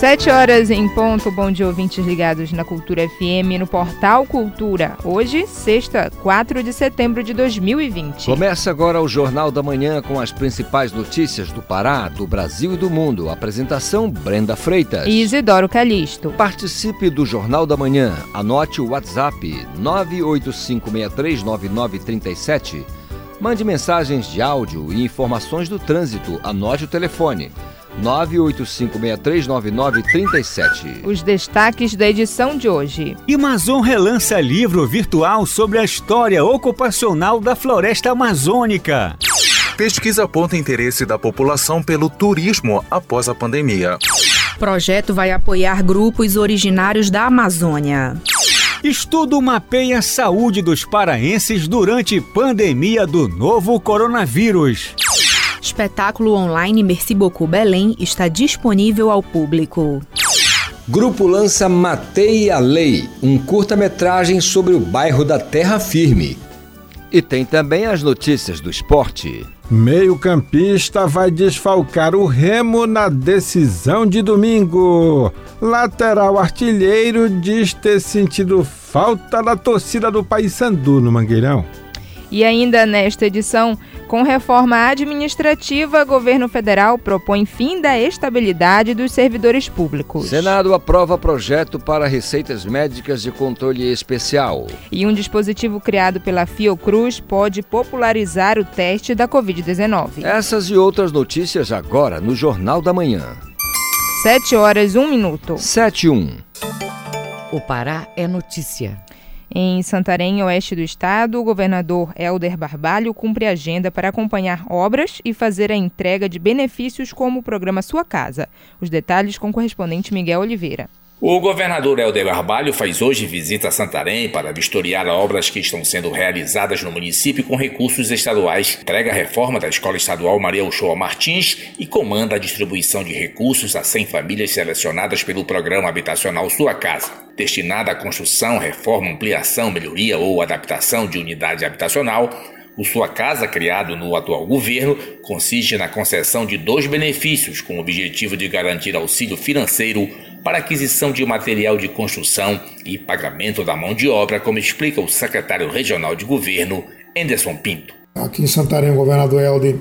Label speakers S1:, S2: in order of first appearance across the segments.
S1: Sete horas em ponto, bom dia ouvintes ligados na Cultura FM no Portal Cultura. Hoje, sexta, 4 de setembro de 2020.
S2: Começa agora o Jornal da Manhã com as principais notícias do Pará, do Brasil e do mundo. Apresentação Brenda Freitas
S1: e Isidoro Calixto.
S2: Participe do Jornal da Manhã. Anote o WhatsApp 985639937. Mande mensagens de áudio e informações do trânsito. Anote o telefone 985639937.
S1: Os destaques da edição de hoje.
S3: Amazon relança livro virtual sobre a história ocupacional da floresta amazônica.
S4: Pesquisa aponta interesse da população pelo turismo após a pandemia.
S5: Projeto vai apoiar grupos originários da Amazônia.
S3: Estudo mapeia a saúde dos paraenses durante pandemia do novo coronavírus.
S5: Espetáculo online Merci Beaucoup Belém está disponível ao público.
S2: Grupo lança Matei a Lei, um curta-metragem sobre o bairro da Terra Firme. E tem também as notícias do esporte.
S6: Meio-campista vai desfalcar o Remo na decisão de domingo. Lateral artilheiro diz ter sentido falta da torcida do Paysandu no Mangueirão.
S1: E ainda nesta edição, com reforma administrativa, governo federal propõe fim da estabilidade dos servidores públicos.
S2: Senado aprova projeto para receitas médicas de controle especial.
S1: E um dispositivo criado pela Fiocruz pode popularizar o teste da Covid-19.
S2: Essas e outras notícias agora no Jornal da Manhã.
S1: 7 horas, 1 minuto.
S2: 7 e 1.
S7: O Pará é notícia.
S1: Em Santarém, oeste do estado, o governador Helder Barbalho cumpre agenda para acompanhar obras e fazer a entrega de benefícios como o programa Sua Casa. Os detalhes com o correspondente Miguel Oliveira.
S8: O governador Helder Barbalho faz hoje visita a Santarém para vistoriar obras que estão sendo realizadas no município com recursos estaduais, entrega a reforma da Escola Estadual Maria Uchoa Martins e comanda a distribuição de recursos a 100 famílias selecionadas pelo Programa Habitacional Sua Casa. Destinada à construção, reforma, ampliação, melhoria ou adaptação de unidade habitacional, o Sua Casa, criado no atual governo, consiste na concessão de dois benefícios com o objetivo de garantir auxílio financeiro para aquisição de material de construção e pagamento da mão de obra, como explica o secretário regional de governo, Anderson Pinto.
S9: Aqui em Santarém, o governador Helder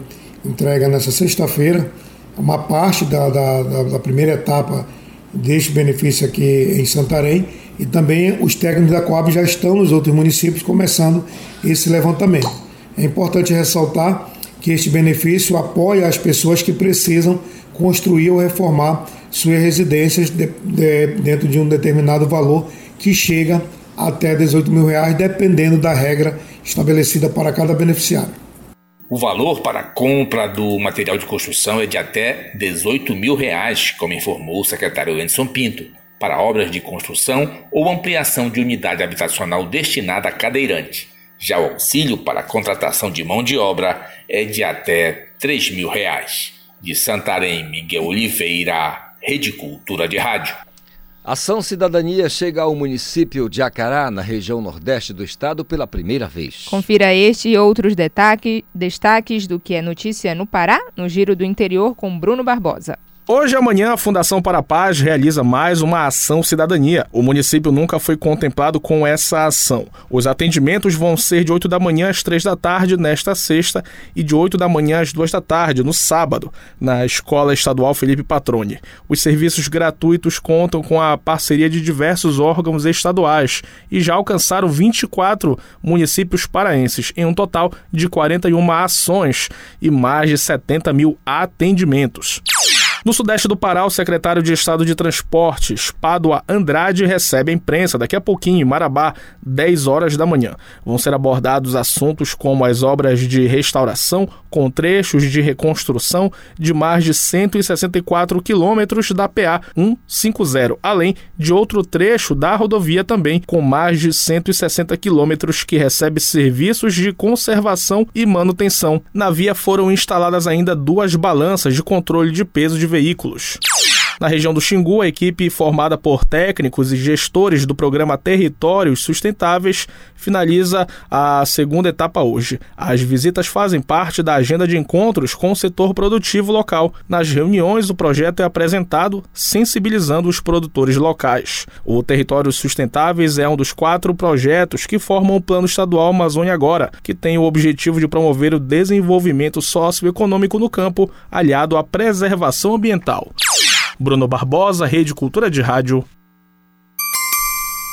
S9: entrega nessa sexta-feira uma parte da, da, da primeira etapa deste benefício aqui em Santarém e também os técnicos da Coab já estão nos outros municípios começando esse levantamento. É importante ressaltar que este benefício apoia as pessoas que precisam construir ou reformar suas residências de, de, dentro de um determinado valor que chega até 18 mil reais, dependendo da regra estabelecida para cada beneficiário.
S8: O valor para a compra do material de construção é de até 18 mil reais, como informou o secretário Anderson Pinto, para obras de construção ou ampliação de unidade habitacional destinada a cadeirante. Já o auxílio para a contratação de mão de obra é de até 3 mil reais. De Santarém, Miguel Oliveira, Rede Cultura de Rádio.
S2: Ação Cidadania chega ao município de Acará, na região nordeste do estado, pela primeira vez.
S1: Confira este e outros destaque, destaques do que é notícia no Pará, no Giro do Interior, com Bruno Barbosa.
S10: Hoje e amanhã, a Fundação para a Paz realiza mais uma ação cidadania. O município nunca foi contemplado com essa ação. Os atendimentos vão ser de 8 da manhã às 3 da tarde nesta sexta e de 8 da manhã às 2 da tarde no sábado, na Escola Estadual Felipe Patrone. Os serviços gratuitos contam com a parceria de diversos órgãos estaduais e já alcançaram 24 municípios paraenses, em um total de 41 ações e mais de 70 mil atendimentos. No sudeste do Pará, o secretário de Estado de Transportes, Pádua Andrade, recebe a imprensa daqui a pouquinho em Marabá, 10 horas da manhã. Vão ser abordados assuntos como as obras de restauração com trechos de reconstrução de mais de 164 quilômetros da PA 150, além de outro trecho da rodovia também com mais de 160 quilômetros que recebe serviços de conservação e manutenção. Na via foram instaladas ainda duas balanças de controle de peso de veículos. Na região do Xingu, a equipe formada por técnicos e gestores do programa Territórios Sustentáveis finaliza a segunda etapa hoje. As visitas fazem parte da agenda de encontros com o setor produtivo local. Nas reuniões, o projeto é apresentado sensibilizando os produtores locais. O Territórios Sustentáveis é um dos quatro projetos que formam o Plano Estadual Amazônia Agora, que tem o objetivo de promover o desenvolvimento socioeconômico no campo, aliado à preservação ambiental. Bruno Barbosa, Rede Cultura de Rádio.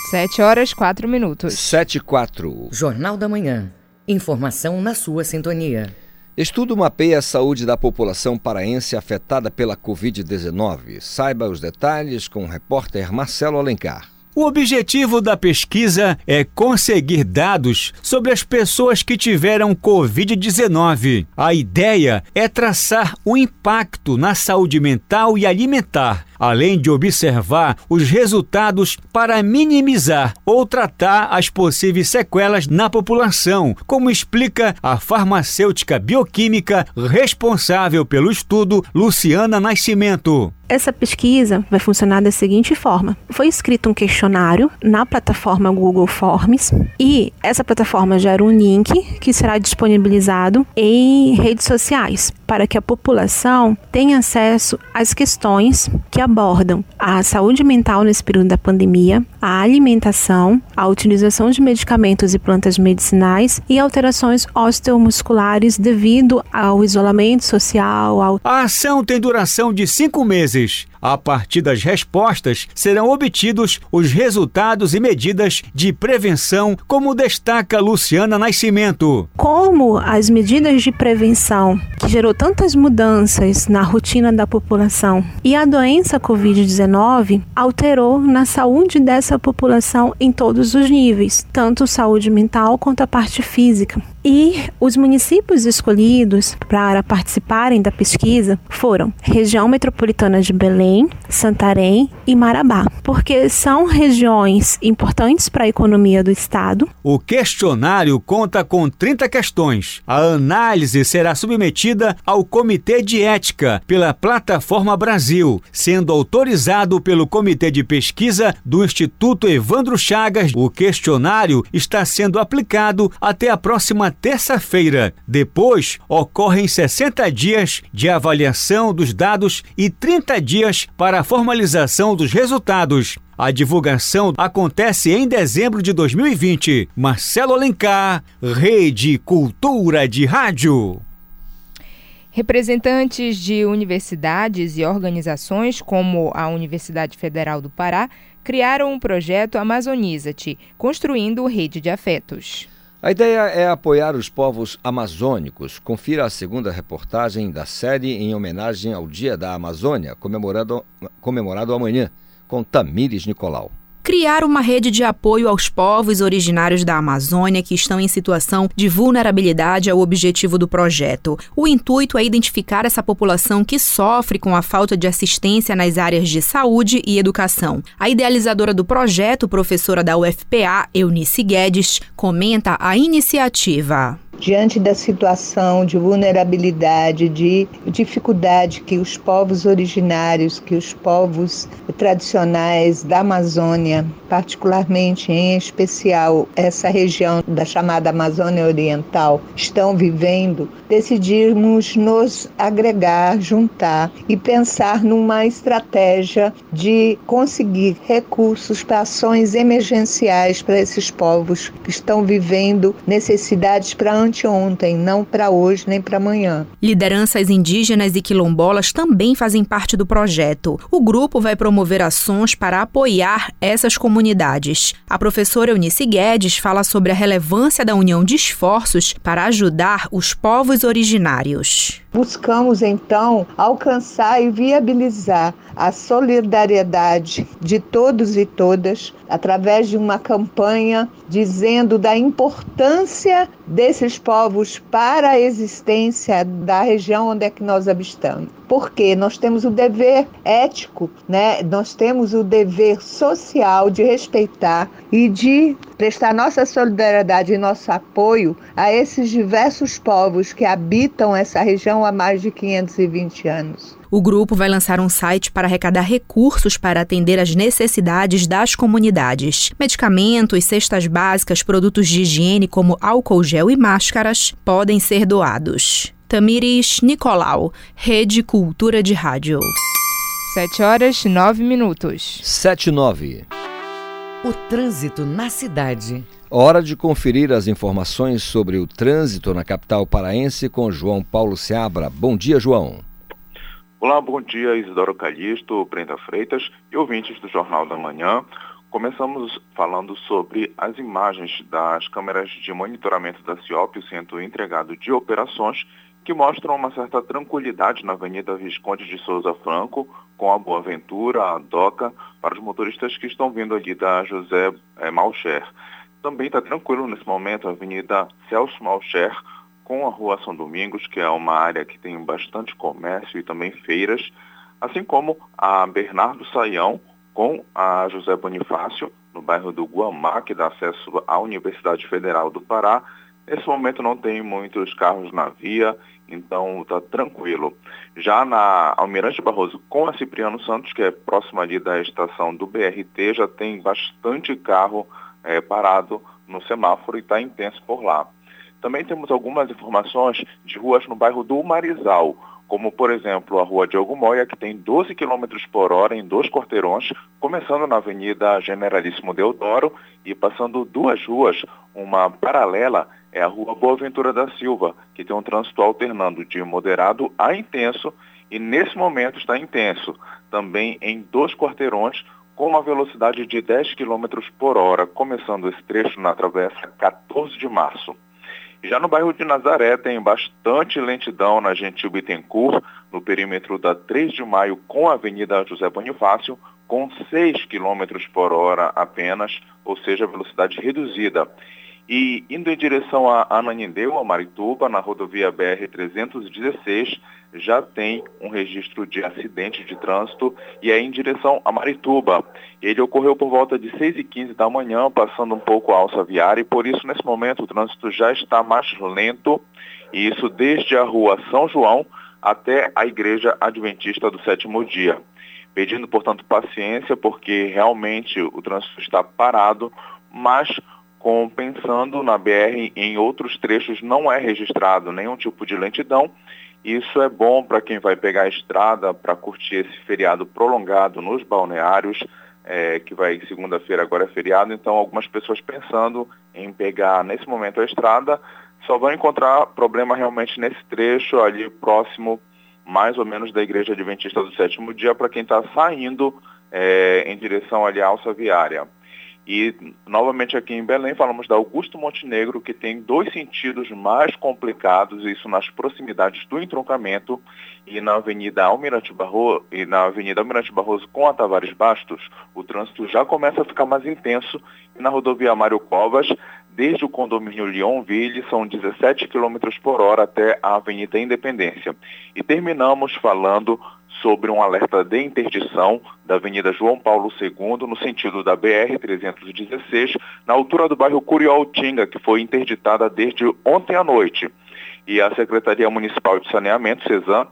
S1: 7 horas 4 minutos.
S2: 7 e 4.
S7: Jornal da Manhã. Informação na sua sintonia.
S2: Estudo mapeia a saúde da população paraense afetada pela Covid-19. Saiba os detalhes com o repórter Marcelo Alencar.
S3: O objetivo da pesquisa é conseguir dados sobre as pessoas que tiveram Covid-19. A ideia é traçar o impacto na saúde mental e alimentar, além de observar os resultados para minimizar ou tratar as possíveis sequelas na população, como explica a farmacêutica bioquímica responsável pelo estudo, Luciana Nascimento.
S11: Essa pesquisa vai funcionar da seguinte forma: foi escrito um questionário na plataforma Google Forms e essa plataforma gera um link que será disponibilizado em redes sociais para que a população tenha acesso às questões que abordam a saúde mental nesse período da pandemia, a alimentação, a utilização de medicamentos e plantas medicinais e alterações osteomusculares devido ao isolamento social. Ao...
S3: A ação tem duração de cinco meses. A partir das respostas serão obtidos os resultados e medidas de prevenção, como destaca Luciana Nascimento.
S11: Como as medidas de prevenção, que gerou tantas mudanças na rotina da população, e a doença Covid-19 alterou na saúde dessa população em todos os níveis, tanto saúde mental quanto a parte física. E os municípios escolhidos para participarem da pesquisa foram região metropolitana de Belém, Santarém e Marabá, porque são regiões importantes para a economia do estado.
S3: O questionário conta com 30 questões. A análise será submetida ao Comitê de Ética pela Plataforma Brasil, sendo autorizado pelo Comitê de Pesquisa do Instituto Evandro Chagas. O questionário está sendo aplicado até a próxima terça-feira. Depois, ocorrem 60 dias de avaliação dos dados e 30 dias para a formalização dos resultados. A divulgação acontece em dezembro de 2020. Marcelo Alencar, Rede Cultura de Rádio.
S1: Representantes de universidades e organizações, como a Universidade Federal do Pará, criaram um projeto Amazoniza-te, construindo rede de afetos.
S2: A ideia é apoiar os povos amazônicos. Confira a segunda reportagem da série em homenagem ao Dia da Amazônia, comemorado, comemorado amanhã, com Tamires Nicolau
S5: criar uma rede de apoio aos povos originários da Amazônia que estão em situação de vulnerabilidade é o objetivo do projeto. O intuito é identificar essa população que sofre com a falta de assistência nas áreas de saúde e educação. A idealizadora do projeto, professora da UFPA, Eunice Guedes, comenta a iniciativa
S12: diante da situação de vulnerabilidade, de dificuldade que os povos originários, que os povos tradicionais da Amazônia, particularmente em especial essa região da chamada Amazônia Oriental, estão vivendo, decidimos nos agregar, juntar e pensar numa estratégia de conseguir recursos para ações emergenciais para esses povos que estão vivendo necessidades para anteontem, não para hoje nem para amanhã.
S5: Lideranças indígenas e quilombolas também fazem parte do projeto. O grupo vai promover ações para apoiar essas comunidades. A professora Eunice Guedes fala sobre a relevância da união de esforços para ajudar os povos originários.
S12: Buscamos então alcançar e viabilizar a solidariedade de todos e todas através de uma campanha dizendo da importância desses povos para a existência da região onde é que nós habitamos. Porque nós temos o dever ético, né? Nós temos o dever social de respeitar e de prestar nossa solidariedade e nosso apoio a esses diversos povos que habitam essa região há mais de 520 anos.
S5: O grupo vai lançar um site para arrecadar recursos para atender às necessidades das comunidades. Medicamentos, cestas básicas, produtos de higiene como álcool gel e máscaras podem ser doados. Tamires Nicolau, Rede Cultura de Rádio.
S1: 7 horas 9 minutos.
S2: 7 e 9.
S7: O trânsito na cidade.
S2: Hora de conferir as informações sobre o trânsito na capital paraense com João Paulo Seabra. Bom dia, João.
S13: Olá, bom dia, Isidoro Calixto, Brenda Freitas e ouvintes do Jornal da Manhã. Começamos falando sobre as imagens das câmeras de monitoramento da CIOP, o Centro Entregado de Operações, que mostram uma certa tranquilidade na Avenida Visconde de Souza Franco, com a Boa Ventura, a DOCA, para os motoristas que estão vindo ali da José é, Malcher. Também está tranquilo nesse momento a Avenida Celso Malcher com a Rua São Domingos, que é uma área que tem bastante comércio e também feiras, assim como a Bernardo Saião com a José Bonifácio, no bairro do Guamá, que dá acesso à Universidade Federal do Pará. Nesse momento não tem muitos carros na via, então está tranquilo. Já na Almirante Barroso com a Cipriano Santos, que é próxima ali da estação do BRT, já tem bastante carro é, parado no semáforo e está intenso por lá. Também temos algumas informações de ruas no bairro do Marizal, como por exemplo a rua Diogo Moia, que tem 12 km por hora em dois quarteirões, começando na Avenida Generalíssimo Deodoro e passando duas ruas, uma paralela é a rua Boa Ventura da Silva, que tem um trânsito alternando de moderado a intenso e nesse momento está intenso, também em dois quarteirões, com uma velocidade de 10 km por hora, começando esse trecho na travessa 14 de março. Já no bairro de Nazaré tem bastante lentidão na Gentil Bittencourt, no perímetro da 3 de maio com a Avenida José Bonifácio, com 6 km por hora apenas, ou seja, velocidade reduzida. E indo em direção a Ananindeu, a Marituba, na rodovia BR-316, já tem um registro de acidente de trânsito e é em direção a Marituba. Ele ocorreu por volta de 6 e 15 da manhã, passando um pouco a alça viária, e por isso, nesse momento, o trânsito já está mais lento, e isso desde a rua São João até a Igreja Adventista do Sétimo Dia. Pedindo, portanto, paciência, porque realmente o trânsito está parado, mas compensando na BR em outros trechos não é registrado nenhum tipo de lentidão. Isso é bom para quem vai pegar a estrada para curtir esse feriado prolongado nos balneários, é, que vai segunda-feira agora é feriado, então algumas pessoas pensando em pegar nesse momento a estrada só vão encontrar problema realmente nesse trecho ali próximo mais ou menos da Igreja Adventista do Sétimo Dia para quem está saindo é, em direção ali à alça viária. E, novamente, aqui em Belém, falamos da Augusto Montenegro, que tem dois sentidos mais complicados, isso nas proximidades do entroncamento e na Avenida Almirante Barroso, e na Avenida Almirante Barroso com a Tavares Bastos, o trânsito já começa a ficar mais intenso e na rodovia Mário Covas, desde o condomínio Leonville, são 17 km por hora até a Avenida Independência. E terminamos falando sobre um alerta de interdição da Avenida João Paulo II, no sentido da BR-316, na altura do bairro Curioltinga, que foi interditada desde ontem à noite. E a Secretaria Municipal de Saneamento, CESAM,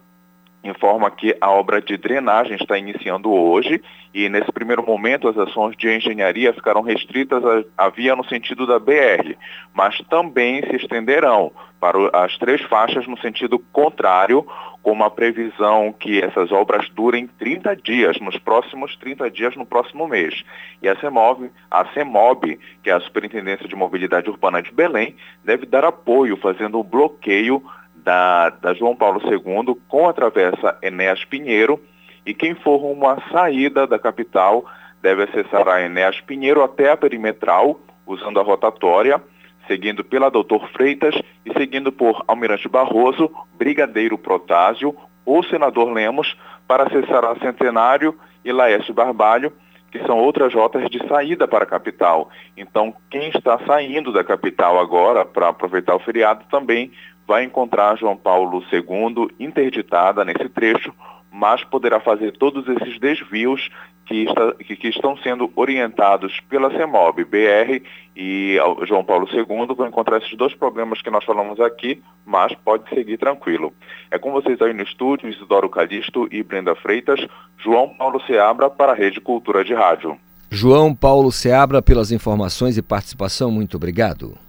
S13: informa que a obra de drenagem está iniciando hoje e nesse primeiro momento as ações de engenharia ficarão restritas à via no sentido da BR, mas também se estenderão para as três faixas no sentido contrário, com uma previsão que essas obras durem 30 dias, nos próximos 30 dias no próximo mês. E a CEMOB, a CEMOB, que é a Superintendência de Mobilidade Urbana de Belém, deve dar apoio, fazendo um bloqueio da, da João Paulo II com a travessa Enéas Pinheiro, e quem for à saída da capital deve acessar a Enéas Pinheiro até a perimetral, usando a rotatória, seguindo pela Doutor Freitas e seguindo por Almirante Barroso, Brigadeiro Protásio ou Senador Lemos para acessar a Centenário e Laércio Barbalho, que são outras rotas de saída para a capital. Então, quem está saindo da capital agora para aproveitar o feriado também vai encontrar João Paulo II interditada nesse trecho, mas poderá fazer todos esses desvios que, está, que, que, estão sendo orientados pela CEMOB, BR e João Paulo II, vão encontrar esses dois problemas que nós falamos aqui, mas pode seguir tranquilo. É com vocês aí no estúdio, Isidoro Calixto e Brenda Freitas, João Paulo Seabra para a Rede Cultura de Rádio.
S2: João Paulo Seabra, pelas informações e participação, muito obrigado.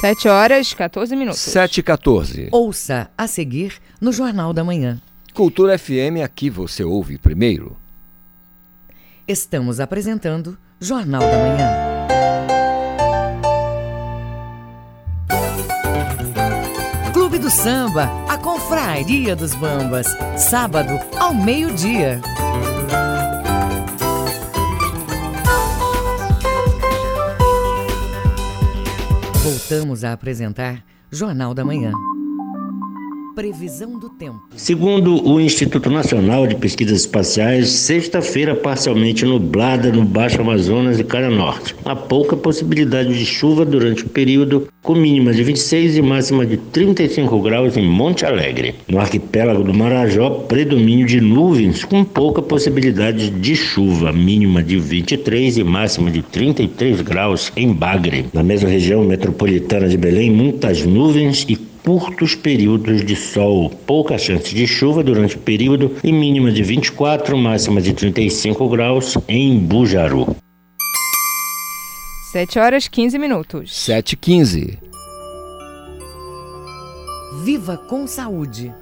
S1: 7 horas 14 minutos.
S2: 7 e 14.
S7: Ouça a seguir no Jornal da Manhã.
S2: Cultura FM, aqui você ouve primeiro.
S7: Estamos apresentando Jornal da Manhã. Clube do Samba, a Confraria dos Bambas, sábado ao meio-dia. Voltamos a apresentar Jornal da Manhã. Previsão do tempo.
S14: Segundo o Instituto Nacional de Pesquisas Espaciais, sexta-feira parcialmente nublada no Baixo Amazonas e Cara Norte. Há pouca possibilidade de chuva durante o período, com mínima de 26 e máxima de 35 graus em Monte Alegre. No arquipélago do Marajó, predomínio de nuvens com pouca possibilidade de chuva, mínima de 23 e máxima de 33 graus em Bagre. Na mesma região metropolitana de Belém, muitas nuvens e curtos períodos de sol, pouca chance de chuva durante o período e mínima de 24, máxima de 35 graus em Bujaru.
S1: 7 horas 15 minutos.
S2: 7 e 15.
S7: Viva com saúde.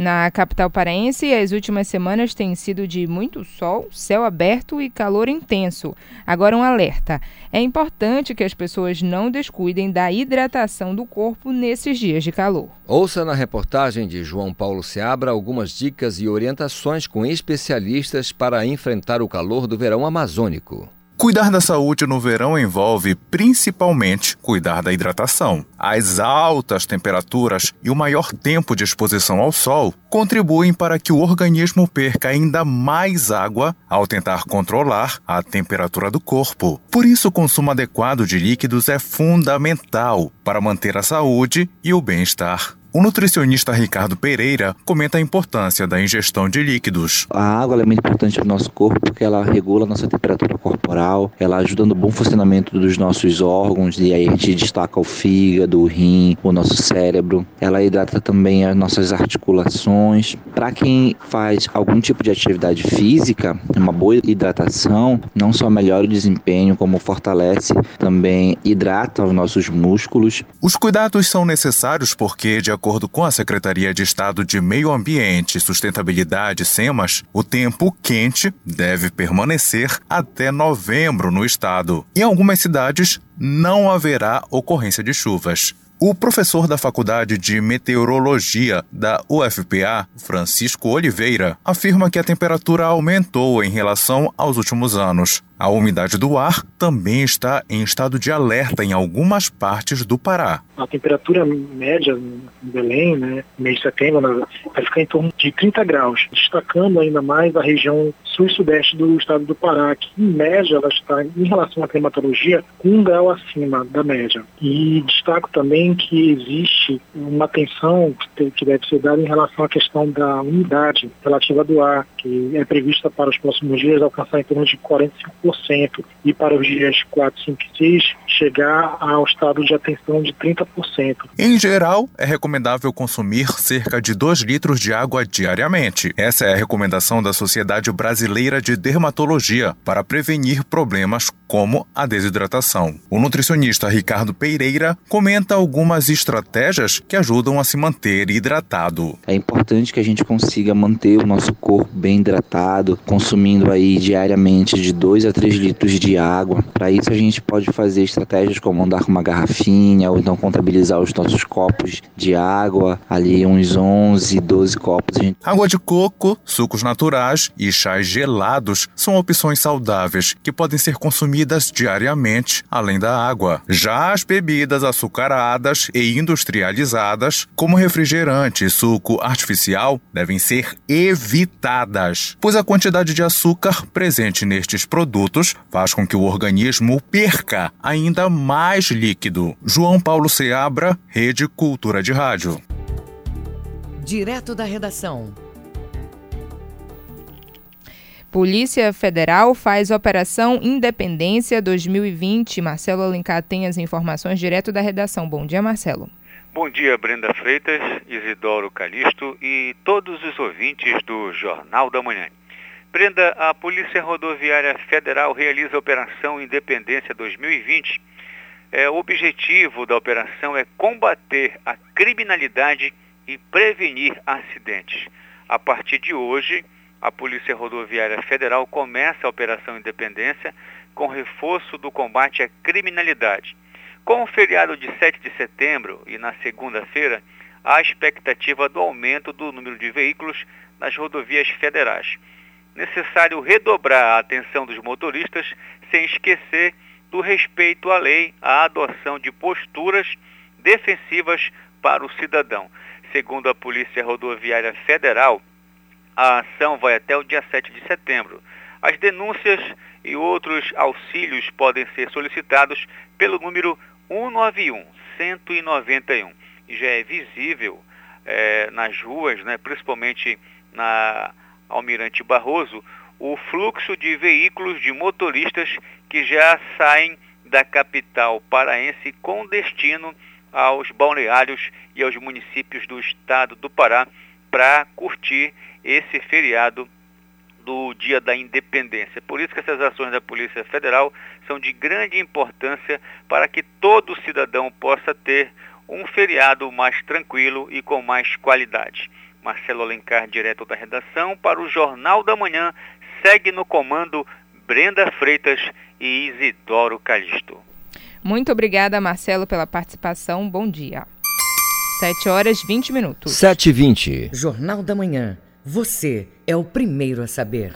S1: Na capital paraense, as últimas semanas têm sido de muito sol, céu aberto e calor intenso. Agora, um alerta: é importante que as pessoas não descuidem da hidratação do corpo nesses dias de calor.
S2: Ouça na reportagem de João Paulo Seabra algumas dicas e orientações com especialistas para enfrentar o calor do verão amazônico.
S4: Cuidar da saúde no verão envolve principalmente cuidar da hidratação. As altas temperaturas e o maior tempo de exposição ao sol contribuem para que o organismo perca ainda mais água ao tentar controlar a temperatura do corpo. Por isso, o consumo adequado de líquidos é fundamental para manter a saúde e o bem-estar. O nutricionista Ricardo Pereira comenta a importância da ingestão de líquidos.
S15: A água é muito importante para o nosso corpo porque ela regula a nossa temperatura corporal, ela ajuda no bom funcionamento dos nossos órgãos, e aí a gente destaca o fígado, o rim, o nosso cérebro. Ela hidrata também as nossas articulações. Para quem faz algum tipo de atividade física, uma boa hidratação não só melhora o desempenho, como fortalece, também hidrata os nossos músculos.
S4: Os cuidados são necessários porque, de acordo com a Secretaria de Estado de Meio Ambiente e Sustentabilidade, SEMAS, o tempo quente deve permanecer até novembro no estado. Em algumas cidades, não haverá ocorrência de chuvas. O professor da Faculdade de Meteorologia da UFPA, Francisco Oliveira, afirma que a temperatura aumentou em relação aos últimos anos. A umidade do ar também está em estado de alerta em algumas partes do Pará.
S16: A temperatura média em Belém, né, mês de setembro, vai ficar em torno de 30 graus, destacando ainda mais a região sul e sudeste do estado do Pará, que em média ela está, em relação à climatologia, um grau acima da média. E destaco também que existe uma atenção que deve ser dada em relação à questão da umidade relativa do ar, que é prevista para os próximos dias alcançar em torno de 45% e para os dias 4, 5 e 6 chegar ao estado de atenção de 30%.
S4: Em geral, é recomendável consumir cerca de 2 litros de água diariamente. Essa é a recomendação da Sociedade Brasileira de Dermatologia para prevenir problemas como a desidratação. O nutricionista Ricardo Pereira comenta algumas estratégias que ajudam a se manter hidratado.
S15: É importante que a gente consiga manter o nosso corpo bem hidratado, consumindo aí diariamente de 2 a 3 litros de água. Para isso a gente pode fazer estratégias como andar com uma garrafinha ou então contabilizar os nossos copos de água, ali uns 11, 12 copos. Gente...
S4: Água de coco, sucos naturais e chás gelados são opções saudáveis que podem ser consumidas diariamente, além da água. Já as bebidas açucaradas e industrializadas, como refrigerante e suco artificial, devem ser evitadas, pois a quantidade de açúcar presente nestes produtos produtos faz com que o organismo perca ainda mais líquido. João Paulo Seabra, Rede Cultura de Rádio.
S7: direto da redação.
S1: Polícia Federal faz Operação Independência 2020. Marcelo Alencar tem as informações direto da redação. Bom dia, Marcelo.
S17: Bom dia, Brenda Freitas, Isidoro Calixto e todos os ouvintes do Jornal da Manhã. Brenda, a Polícia Rodoviária Federal realiza a Operação Independência 2020. É, o objetivo da operação é combater a criminalidade e prevenir acidentes. A partir de hoje, a Polícia Rodoviária Federal começa a Operação Independência com reforço do combate à criminalidade. Com o feriado de 7 de setembro e na segunda-feira, há expectativa do aumento do número de veículos nas rodovias federais. Necessário redobrar a atenção dos motoristas sem esquecer do respeito à lei, à adoção de posturas defensivas para o cidadão. Segundo a Polícia Rodoviária Federal, a ação vai até o dia 7 de setembro. As denúncias e outros auxílios podem ser solicitados pelo número 191 191 e já é visível é, nas ruas, né, principalmente na Almirante Barroso, o fluxo de veículos de motoristas que já saem da capital paraense com destino aos balneários e aos municípios do estado do Pará para curtir esse feriado do Dia da Independência. Por isso que essas ações da Polícia Federal são de grande importância para que todo cidadão possa ter um feriado mais tranquilo e com mais qualidade. Marcelo Alencar, direto da redação, para o Jornal da Manhã, segue no comando Brenda Freitas e Isidoro Calixto.
S1: Muito obrigada, Marcelo, pela participação. Bom dia. 7 horas 20 minutos.
S2: 7 e 20.
S7: Jornal da Manhã. Você é o primeiro a saber.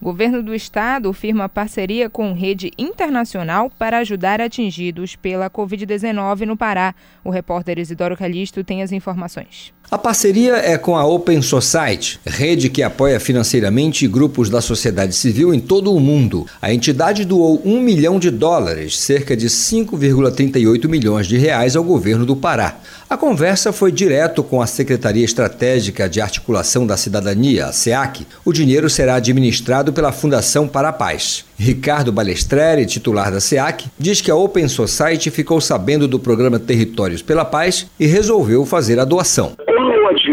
S1: Governo do Estado firma parceria com rede internacional para ajudar atingidos pela Covid-19 no Pará. O repórter Isidoro Calixto tem as informações.
S2: A parceria é com a Open Society, rede que apoia financeiramente grupos da sociedade civil em todo o mundo. A entidade doou um milhão de dólares, cerca de 5,38 milhões de reais, ao governo do Pará. A conversa foi direto com a Secretaria Estratégica de Articulação da Cidadania, a SEAC. O dinheiro será administrado pela Fundação para a Paz. Ricardo Balestreri, titular da SEAC, diz que a Open Society ficou sabendo do programa Territórios pela Paz e resolveu fazer a doação.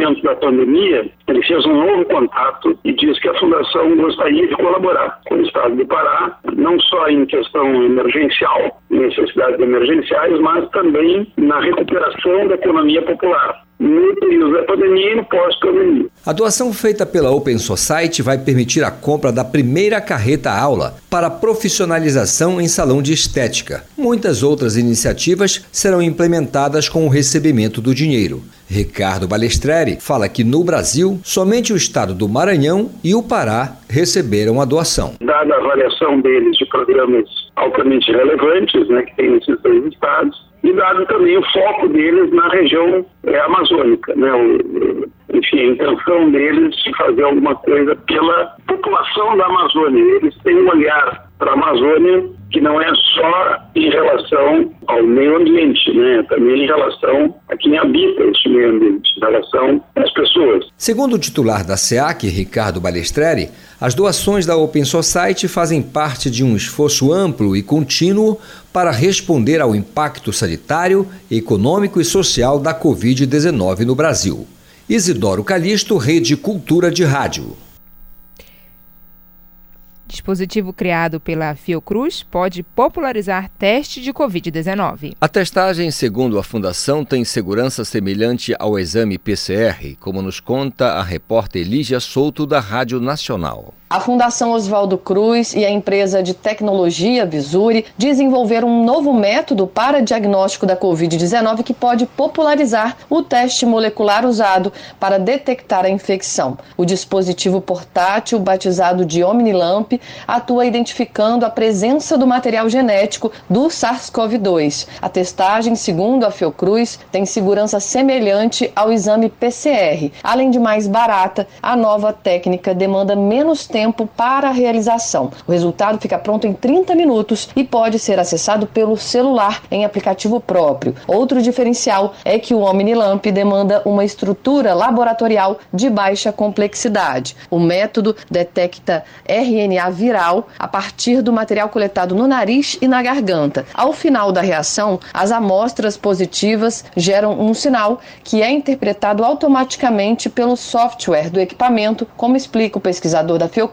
S18: Com o advento da pandemia, ele fez um novo contato e diz que a Fundação gostaria de colaborar com o Estado do Pará, não só em questão emergencial, necessidades emergenciais, mas também na recuperação da economia popular no período da pandemia e no pós-pandemia.
S2: A doação feita pela Open Society vai permitir a compra da primeira carreta-aula para profissionalização em salão de estética. Muitas outras iniciativas serão implementadas com o recebimento do dinheiro. Ricardo Balestreri fala que no Brasil, somente o estado do Maranhão e o Pará receberam a doação.
S18: Dada a avaliação deles de programas altamente relevantes, né, que tem nesses dois estados, e dado também o foco deles na região é, amazônica, né? O, enfim, a intenção deles de fazer alguma coisa pela população da Amazônia. Eles têm um olhar para a Amazônia que não é só em relação ao meio ambiente, né? também em relação a quem habita esse meio ambiente, em relação às pessoas.
S2: Segundo o titular da SEAC, Ricardo Balestreri, as doações da Open Society fazem parte de um esforço amplo e contínuo para responder ao impacto sanitário, econômico e social da Covid-19 no Brasil. Isidoro Calixto, Rede Cultura de Rádio.
S1: Dispositivo criado pela Fiocruz pode popularizar teste de Covid-19.
S2: A testagem, segundo a Fundação, tem segurança semelhante ao exame PCR, como nos conta a repórter Lígia Souto, da Rádio Nacional.
S19: A Fundação Oswaldo Cruz e a empresa de tecnologia Visuri desenvolveram um novo método para diagnóstico da Covid-19 que pode popularizar o teste molecular usado para detectar a infecção. O dispositivo portátil, batizado de OmniLamp, atua identificando a presença do material genético do SARS-CoV-2. A testagem, segundo a Fiocruz, tem segurança semelhante ao exame PCR. Além de mais barata, a nova técnica demanda menos tempo tempo para a realização. O resultado fica pronto em 30 minutos e pode ser acessado pelo celular em aplicativo próprio. Outro diferencial é que o Omnilamp demanda uma estrutura laboratorial de baixa complexidade. O método detecta RNA viral a partir do material coletado no nariz e na garganta. Ao final da reação, as amostras positivas geram um sinal que é interpretado automaticamente pelo software do equipamento, como explica o pesquisador da Fiocruz,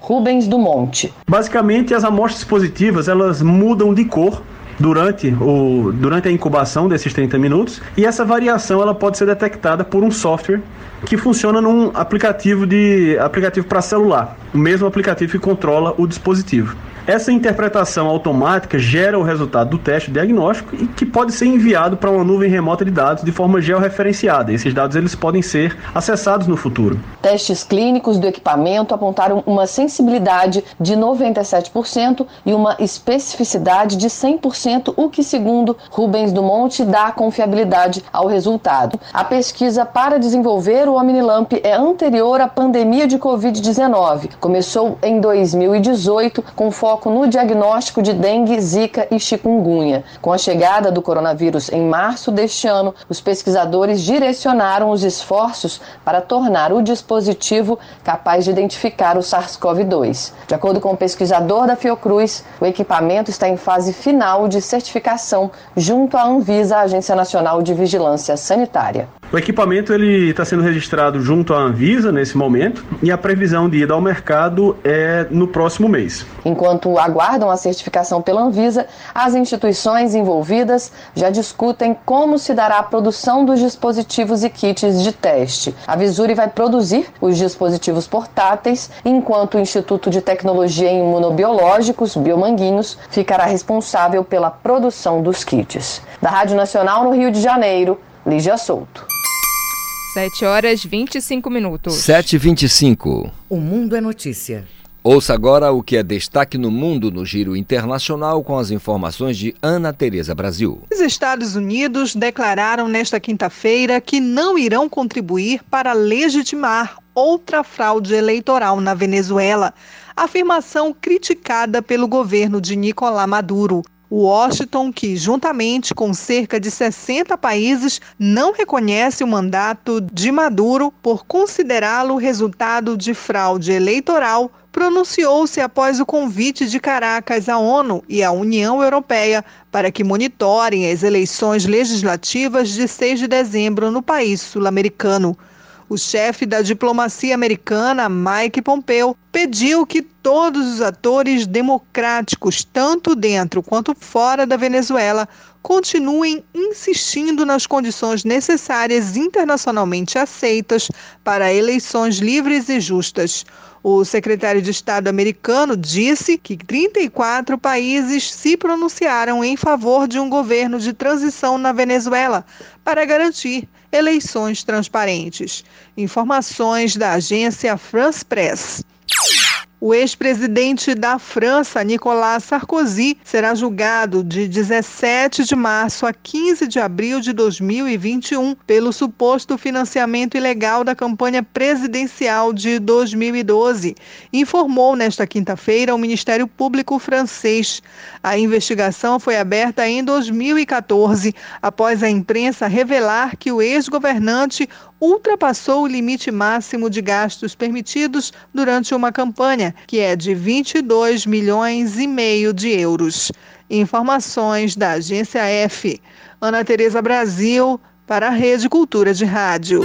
S19: Rubens Dumont.
S20: Basicamente, as amostras positivas elas mudam de cor durante, o, durante a incubação desses 30 minutos e essa variação ela pode ser detectada por um software que funciona num aplicativo de aplicativo para celular, o mesmo aplicativo que controla o dispositivo. Essa interpretação automática gera o resultado do teste diagnóstico e que pode ser enviado para uma nuvem remota de dados de forma georreferenciada. Esses dados eles podem ser acessados no futuro.
S19: Testes clínicos do equipamento apontaram uma sensibilidade de 97% e uma especificidade de 100%, o que, segundo Rubens Dumont, dá confiabilidade ao resultado. A pesquisa para desenvolver o Omnilamp é anterior à pandemia de Covid-19. Começou em 2018 com foco foco no diagnóstico de dengue, zika e chikungunya. Com a chegada do coronavírus em março deste ano, os pesquisadores direcionaram os esforços para tornar o dispositivo capaz de identificar o SARS-CoV-2. De acordo com o pesquisador da Fiocruz, o equipamento está em fase final de certificação junto à Anvisa, a Agência Nacional de Vigilância Sanitária.
S20: O equipamento ele está sendo registrado junto à Anvisa nesse momento e a previsão de ida ao mercado é no próximo mês.
S19: Enquanto aguardam a certificação pela Anvisa, as instituições envolvidas já discutem como se dará a produção dos dispositivos e kits de teste. A Visuri vai produzir os dispositivos portáteis, enquanto o Instituto de Tecnologia em Imunobiológicos, Biomanguinhos, ficará responsável pela produção dos kits. Da Rádio Nacional no Rio de Janeiro, Lígia Souto.
S1: 7 horas 25 minutos.
S2: 7h25.
S7: O Mundo é Notícia.
S2: Ouça agora o que é destaque no mundo no giro internacional com as informações de Ana Tereza Brasil.
S21: Os Estados Unidos declararam nesta quinta-feira que não irão contribuir para legitimar outra fraude eleitoral na Venezuela. Afirmação criticada pelo governo de Nicolás Maduro. Washington, que juntamente com cerca de 60 países não reconhece o mandato de Maduro por considerá-lo resultado de fraude eleitoral, pronunciou-se após o convite de Caracas à ONU e à União Europeia para que monitorem as eleições legislativas de 6 de dezembro no país sul-americano. O chefe da diplomacia americana, Mike Pompeo, pediu que todos os atores democráticos, tanto dentro quanto fora da Venezuela, continuem insistindo nas condições necessárias internacionalmente aceitas para eleições livres e justas. O secretário de Estado americano disse que 34 países se pronunciaram em favor de um governo de transição na Venezuela para garantir eleições transparentes. Informações da agência France Press. O ex-presidente da França, Nicolas Sarkozy, será julgado de 17 de março a 15 de abril de 2021 pelo suposto financiamento ilegal da campanha presidencial de 2012, informou nesta quinta-feira o Ministério Público francês. A investigação foi aberta em 2014, após a imprensa revelar que o ex-governante ultrapassou o limite máximo de gastos permitidos durante uma campanha, que é de 22 milhões e meio de euros. Informações da agência F. Ana Tereza Brasil, para a Rede Cultura de Rádio.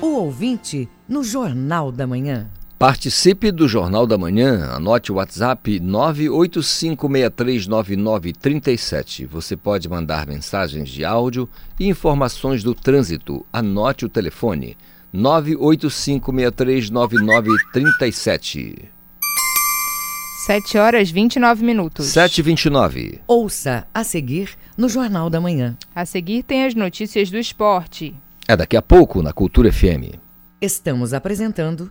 S7: O ouvinte no Jornal da Manhã.
S2: Participe do Jornal da Manhã. Anote o WhatsApp 985639937. Você pode mandar mensagens de áudio e informações do trânsito. Anote o telefone 985639937.
S1: 7 horas 29 minutos.
S2: 7h29.
S7: Ouça a seguir no Jornal da Manhã.
S1: A seguir tem as notícias do esporte.
S2: É daqui a pouco na Cultura FM.
S7: Estamos apresentando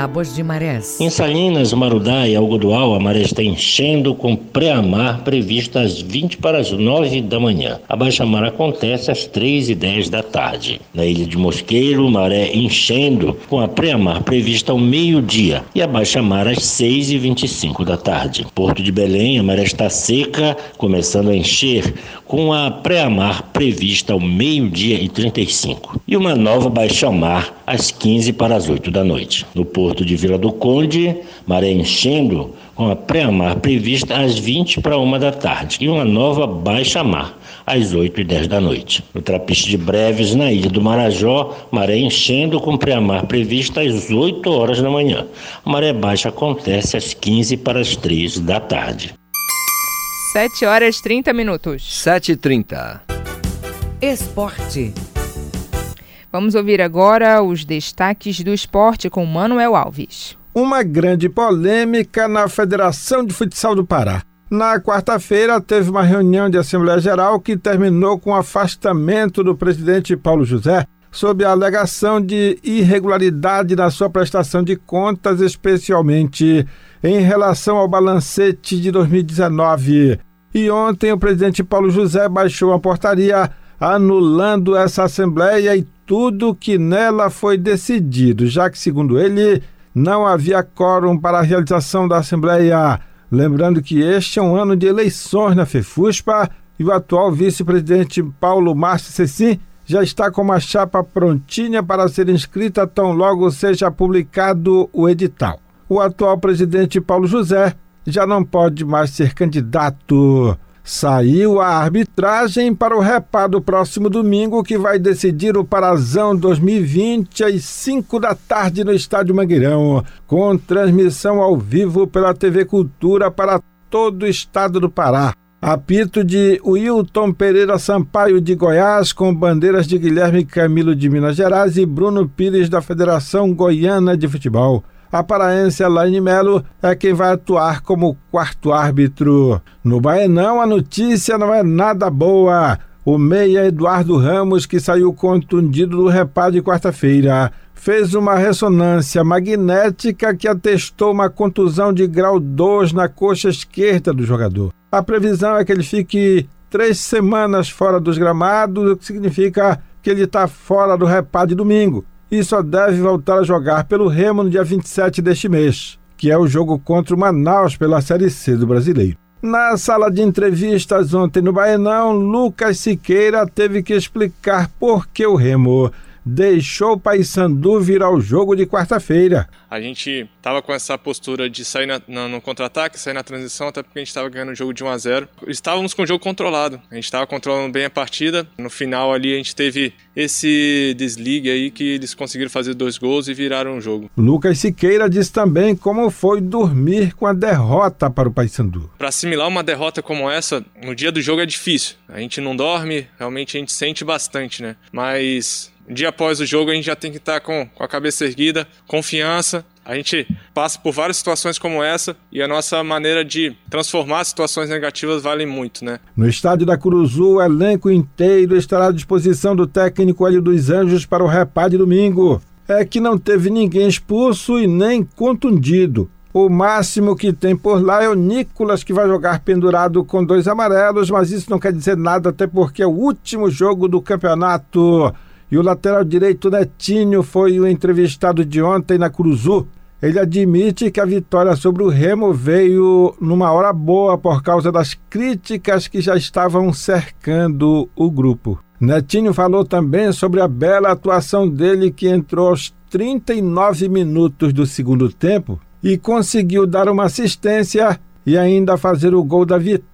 S7: Tábuas de marés.
S14: Em Salinas, Marudá e Algodual, a maré está enchendo com pré-amar prevista às 20 para as 9 da manhã. A baixa-mar acontece às 3 e 10 da tarde. Na ilha de Mosqueiro, maré enchendo com a pré-amar prevista ao meio-dia e a baixa-mar às 6 e 25 da tarde. Porto de Belém, a maré está seca, começando a encher com a pré-amar prevista ao meio-dia e 35 e uma nova baixa-mar às 15 para as 8 da noite. No porto de Vila do Conde, maré enchendo com a pré-amar prevista às 20 para uma da tarde e uma nova baixa-mar às 8 e 10 da noite. No Trapiche de Breves, na ilha do Marajó, maré enchendo com pré-amar prevista às 8 horas da manhã. A maré baixa acontece às 15 para as 3 da tarde.
S1: 7 horas 30 minutos.
S2: 7h30.
S7: Esporte.
S1: Vamos ouvir agora os destaques do esporte com Manuel Alves.
S22: Uma grande polêmica na Federação de Futsal do Pará. Na quarta-feira, teve uma reunião de Assembleia Geral que terminou com o afastamento do presidente Paulo José, sob a alegação de irregularidade na sua prestação de contas, especialmente em relação ao balancete de 2019. E ontem o presidente Paulo José baixou uma portaria anulando essa assembleia e tudo que nela foi decidido, já que, segundo ele, não havia quórum para a realização da assembleia. Lembrando que este é um ano de eleições na FEFUSPA e o atual vice-presidente Paulo Márcio Cecim já está com uma chapa prontinha para ser inscrita tão logo seja publicado o edital o atual presidente Paulo José já não pode mais ser candidato. Saiu a arbitragem para o REPA do próximo domingo, que vai decidir o Parazão 2020 às 5 da tarde no Estádio Mangueirão, com transmissão ao vivo pela TV Cultura para todo o estado do Pará. Apito de Wilton Pereira Sampaio de Goiás, com bandeiras de Guilherme Camilo de Minas Gerais e Bruno Pires da Federação Goiana de Futebol a paraense Elaine Melo é quem vai atuar como quarto árbitro. No Baenão, a notícia não é nada boa. O meia Eduardo Ramos, que saiu contundido do reparo de quarta-feira, fez uma ressonância magnética que atestou uma contusão de grau 2 na coxa esquerda do jogador. A previsão é que ele fique três semanas fora dos gramados, o que significa que ele está fora do reparo de domingo e só deve voltar a jogar pelo Remo no dia 27 deste mês, que é o jogo contra o Manaus pela Série C do Brasileiro. Na sala de entrevistas ontem no Baenão, Lucas Siqueira teve que explicar por que o Remo deixou o Paysandu virar o jogo de quarta-feira.
S23: A gente estava com essa postura de sair na, na, no contra-ataque, sair na transição, até porque a gente estava ganhando o jogo de 1 a 0 Estávamos com o jogo controlado, a gente estava controlando bem a partida. No final ali a gente teve esse desligue aí que eles conseguiram fazer dois gols e viraram o jogo.
S22: Lucas Siqueira diz também como foi dormir com a derrota para o Paysandu.
S23: Para assimilar uma derrota como essa, no dia do jogo é difícil. A gente não dorme, realmente a gente sente bastante, né? Mas dia após o jogo a gente já tem que estar com, com a cabeça erguida, confiança. A gente passa por várias situações como essa e a nossa maneira de transformar situações negativas vale muito, né?
S22: No estádio da Curuzu, o elenco inteiro estará à disposição do técnico Hélio dos Anjos para o repá de domingo. É que não teve ninguém expulso e nem contundido. O máximo que tem por lá é o Nicolas, que vai jogar pendurado com dois amarelos, mas isso não quer dizer nada, até porque é o último jogo do campeonato. E o lateral direito Netinho foi o entrevistado de ontem na Cruzu. Ele admite que a vitória sobre o Remo veio numa hora boa por causa das críticas que já estavam cercando o grupo. Netinho falou também sobre a bela atuação dele que entrou aos 39 minutos do segundo tempo e conseguiu dar uma assistência e ainda fazer o gol da vitória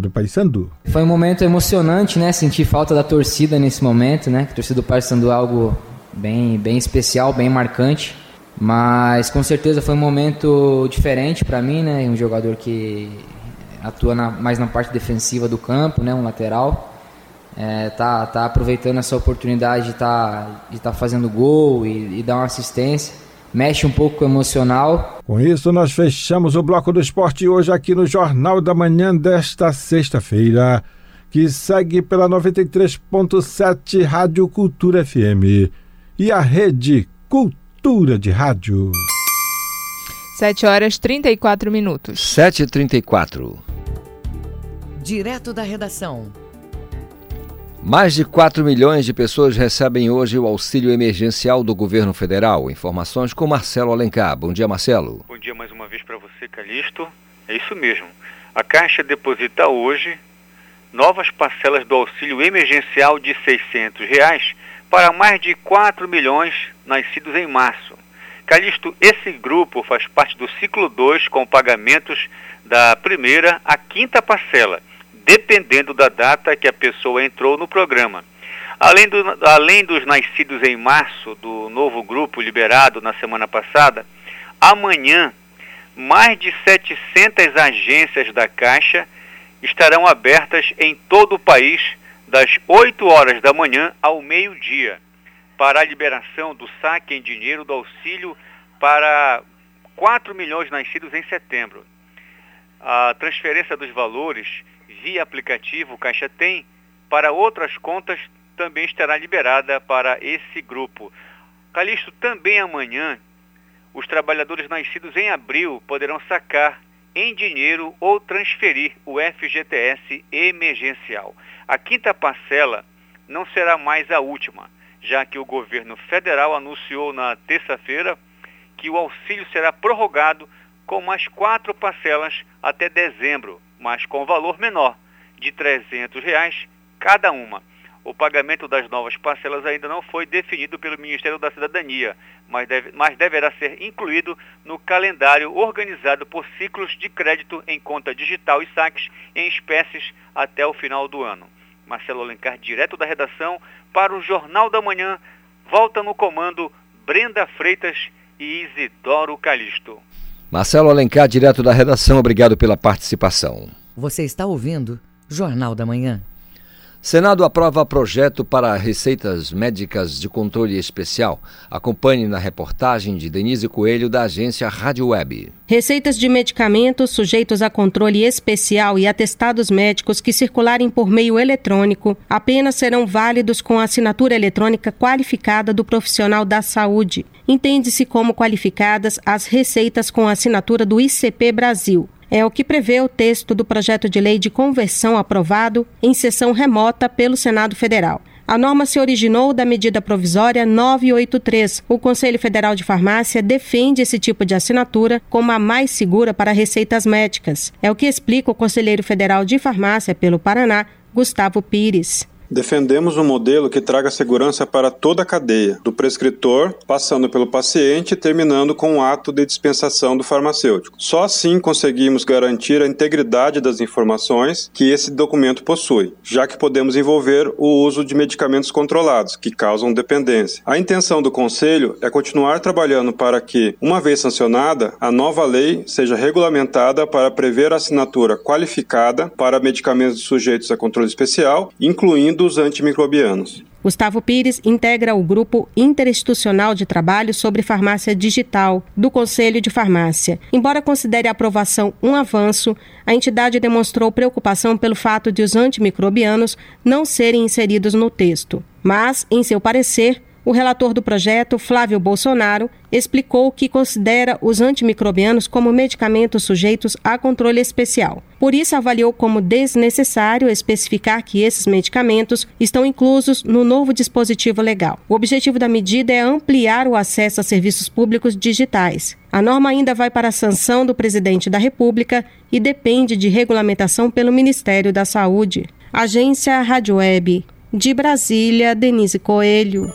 S22: do Paysandu.
S24: Foi um momento emocionante, né? Sentir falta da torcida nesse momento, né? A torcida do Paysandu é algo bem, bem especial, bem marcante. Mas com certeza foi um momento diferente para mim, né? Um jogador que atua na, mais na parte defensiva do campo, né? Um lateral. É, tá, tá aproveitando essa oportunidade de tá, de tá fazendo gol e, e dar uma assistência mexe um pouco com o emocional.
S22: Com isso, nós fechamos o bloco do esporte hoje aqui no Jornal da Manhã desta sexta-feira, que segue pela 93.7 Rádio Cultura FM e a Rede Cultura de Rádio.
S1: 7 horas 34 minutos.
S2: 7h34.
S7: Direto da redação.
S2: Mais de 4 milhões de pessoas recebem hoje o auxílio emergencial do governo federal. Informações com Marcelo Alencar. Bom dia, Marcelo.
S17: Bom dia mais uma vez para você, Calixto. É isso mesmo. A Caixa deposita hoje novas parcelas do auxílio emergencial de 600 reais para mais de 4 milhões nascidos em março. Calixto, esse grupo faz parte do ciclo 2 com pagamentos da primeira à quinta parcela dependendo da data que a pessoa entrou no programa. Além, do, além dos nascidos em março do novo grupo liberado na semana passada, amanhã mais de 700 agências da Caixa estarão abertas em todo o país das 8 horas da manhã ao meio-dia para a liberação do saque em dinheiro do auxílio para 4 milhões nascidos em setembro. A transferência dos valores via aplicativo Caixa Tem para outras contas também estará liberada para esse grupo. Calixto, também amanhã, os trabalhadores nascidos em abril poderão sacar em dinheiro ou transferir o FGTS emergencial. A quinta parcela não será mais a última, já que o governo federal anunciou na terça-feira que o auxílio será prorrogado com mais quatro parcelas até dezembro, mas com valor menor, de 300 reais cada uma. O pagamento das novas parcelas ainda não foi definido pelo Ministério da Cidadania, mas, deve, mas deverá ser incluído no calendário organizado por ciclos de crédito em conta digital e saques em espécies até o final do ano. Marcelo Alencar, direto da redação, para o Jornal da Manhã, volta no comando Brenda Freitas e Isidoro Calixto.
S2: Marcelo Alencar, direto da redação, obrigado pela participação.
S7: Você está ouvindo Jornal da Manhã.
S2: Senado aprova projeto para receitas médicas de controle especial. Acompanhe na reportagem de Denise Coelho, da agência Rádio Web.
S25: Receitas de medicamentos sujeitos a controle especial e atestados médicos que circularem por meio eletrônico apenas serão válidos com a assinatura eletrônica qualificada do profissional da saúde. Entende-se como qualificadas as receitas com a assinatura do ICP Brasil. É o que prevê o texto do projeto de lei de conversão aprovado em sessão remota pelo Senado Federal. A norma se originou da medida provisória 983. O Conselho Federal de Farmácia defende esse tipo de assinatura como a mais segura para receitas médicas. É o que explica o conselheiro federal de farmácia pelo Paraná, Gustavo Pires.
S26: Defendemos um modelo que traga segurança para toda a cadeia, do prescritor, passando pelo paciente e terminando com o ato de dispensação do farmacêutico. Só assim conseguimos garantir a integridade das informações que esse documento possui, já que podemos envolver o uso de medicamentos controlados, que causam dependência. A intenção do Conselho é continuar trabalhando para que, uma vez sancionada, a nova lei seja regulamentada para prever a assinatura qualificada para medicamentos sujeitos a controle especial, incluindo dos antimicrobianos.
S25: Gustavo Pires integra o Grupo Interinstitucional de Trabalho sobre Farmácia Digital do Conselho de Farmácia. Embora considere a aprovação um avanço, a entidade demonstrou preocupação pelo fato de os antimicrobianos não serem inseridos no texto. Mas, em seu parecer, o relator do projeto, Flávio Bolsonaro, explicou que considera os antimicrobianos como medicamentos sujeitos a controle especial. Por isso, avaliou como desnecessário especificar que esses medicamentos estão inclusos no novo dispositivo legal. O objetivo da medida é ampliar o acesso a serviços públicos digitais. A norma ainda vai para a sanção do presidente da República e depende de regulamentação pelo Ministério da Saúde. Agência Rádio Web. De Brasília, Denise Coelho.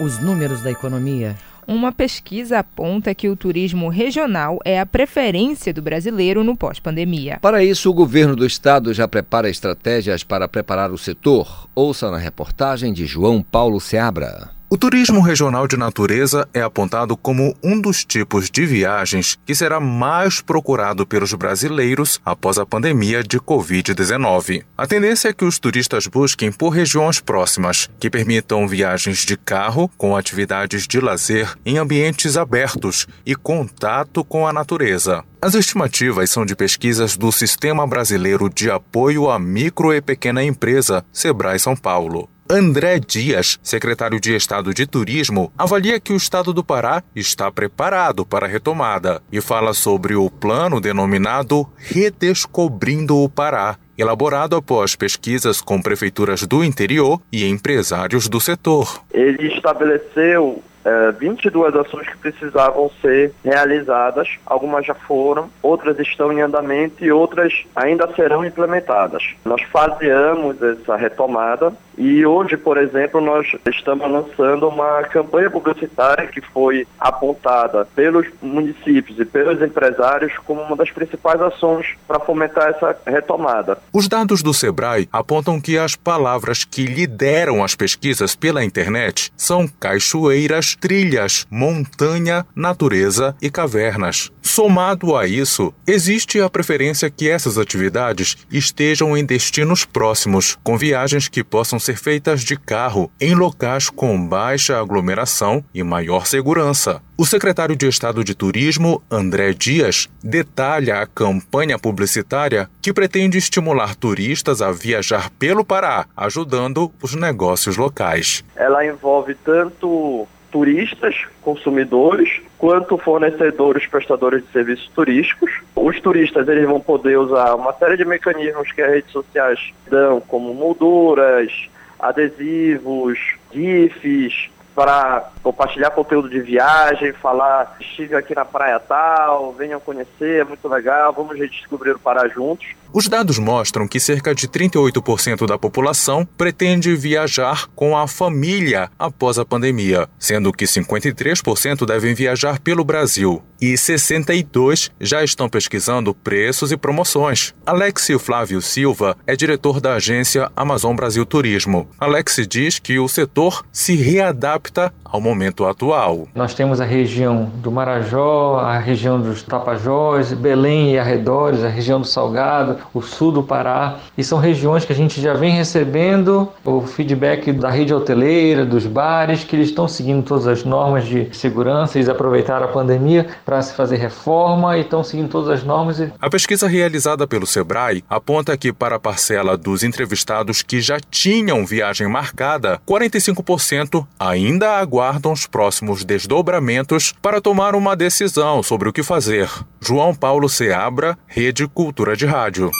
S7: Os números da economia.
S1: Uma pesquisa aponta que o turismo regional é a preferência do brasileiro no pós-pandemia.
S2: Para isso, o governo do estado já prepara estratégias para preparar o setor. Ouça na reportagem de João Paulo Seabra.
S4: O turismo regional de natureza é apontado como um dos tipos de viagens que será mais procurado pelos brasileiros após a pandemia de Covid-19. A tendência é que os turistas busquem por regiões próximas que permitam viagens de carro com atividades de lazer em ambientes abertos e contato com a natureza. As estimativas são de pesquisas do Sistema Brasileiro de Apoio à Micro e Pequena Empresa, Sebrae São Paulo. André Dias, secretário de Estado de Turismo, avalia que o estado do Pará está preparado para a retomada e fala sobre o plano denominado Redescobrindo o Pará, elaborado após pesquisas com prefeituras do interior e empresários do setor.
S27: Ele estabeleceu é, 22 ações que precisavam ser realizadas. Algumas já foram, outras estão em andamento e outras ainda serão implementadas. Nós faseamos essa retomada e hoje, por exemplo, nós estamos lançando uma campanha publicitária que foi apontada pelos municípios e pelos empresários como uma das principais ações para fomentar essa retomada.
S4: Os dados do Sebrae apontam que as palavras que lideram as pesquisas pela internet são cachoeiras, trilhas, montanha, natureza e cavernas. Somado a isso, existe a preferência que essas atividades estejam em destinos próximos, com viagens que possam ser feitas de carro em locais com baixa aglomeração e maior segurança. O secretário de Estado de Turismo, André Dias, detalha a campanha publicitária que pretende estimular turistas a viajar pelo Pará, ajudando os negócios locais.
S27: Ela envolve tanto turistas, consumidores, quanto fornecedores, prestadores de serviços turísticos. Os turistas eles vão poder usar uma série de mecanismos que as redes sociais dão, como molduras, adesivos, GIFs, para compartilhar conteúdo de viagem, falar estive aqui na praia tal, venham conhecer, é muito legal, vamos redescobrir o Pará juntos.
S4: Os dados mostram que cerca de 38% da população pretende viajar com a família após a pandemia, sendo que 53% devem viajar pelo Brasil e 62 já estão pesquisando preços e promoções. Alexio Flávio Silva é diretor da agência Amazon Brasil Turismo. Alex diz que o setor se readapta ao momento atual.
S28: Nós temos a região do Marajó, a região dos Tapajós, Belém e arredores, a região do Salgado, o sul do Pará, e são regiões que a gente já vem recebendo o feedback da rede hoteleira, dos bares, que eles estão seguindo todas as normas de segurança, eles aproveitaram a pandemia para se fazer reforma e estão seguindo todas as normas.
S4: A pesquisa realizada pelo Sebrae aponta que para a parcela dos entrevistados que já tinham viagem marcada, 45% ainda aguardam aguardam os próximos desdobramentos para tomar uma decisão sobre o que fazer. João Paulo Seabra, Rede Cultura de Rádio.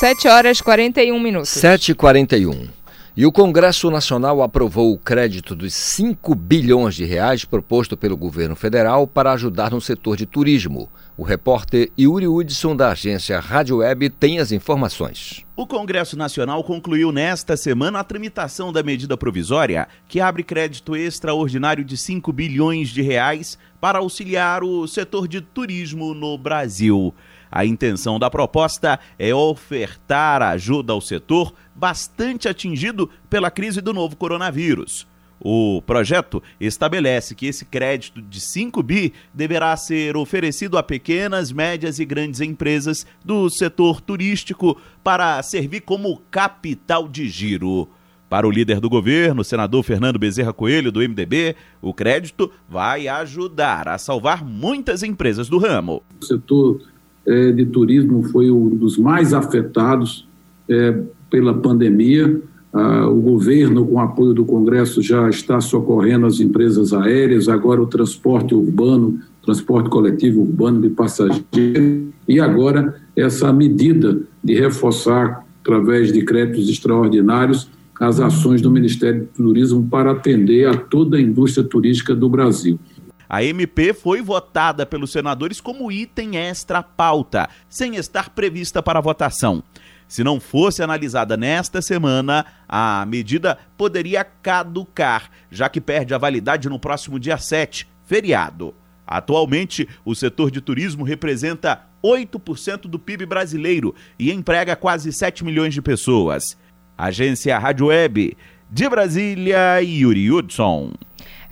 S1: 7 horas 41 minutos.
S2: 7 e 41 e o Congresso Nacional aprovou o crédito dos 5 bilhões de reais proposto pelo governo federal para ajudar no setor de turismo. O repórter Yuri Hudson, da agência Rádio Web, tem as informações.
S29: O Congresso Nacional concluiu nesta semana a tramitação da medida provisória que abre crédito extraordinário de 5 bilhões de reais para auxiliar o setor de turismo no Brasil. A intenção da proposta é ofertar ajuda ao setor bastante atingido pela crise do novo coronavírus. O projeto estabelece que esse crédito de 5 bi deverá ser oferecido a pequenas, médias e grandes empresas do setor turístico para servir como capital de giro. Para o líder do governo, senador Fernando Bezerra Coelho, do MDB, o crédito vai ajudar a salvar muitas empresas do ramo.
S30: O setor é, de turismo foi um dos mais afetados é, pela pandemia ah, o governo, com apoio do Congresso, já está socorrendo as empresas aéreas, agora o transporte urbano, transporte coletivo urbano de passageiros, e agora essa medida de reforçar, através de créditos extraordinários, as ações do Ministério do Turismo para atender a toda a indústria turística do Brasil.
S29: A MP foi votada pelos senadores como item extra pauta, sem estar prevista para votação. Se não fosse analisada nesta semana, a medida poderia caducar, já que perde a validade no próximo dia 7, feriado. Atualmente, o setor de turismo representa 8% do PIB brasileiro e emprega quase 7 milhões de pessoas. Agência Rádio Web De Brasília, Yuri Hudson.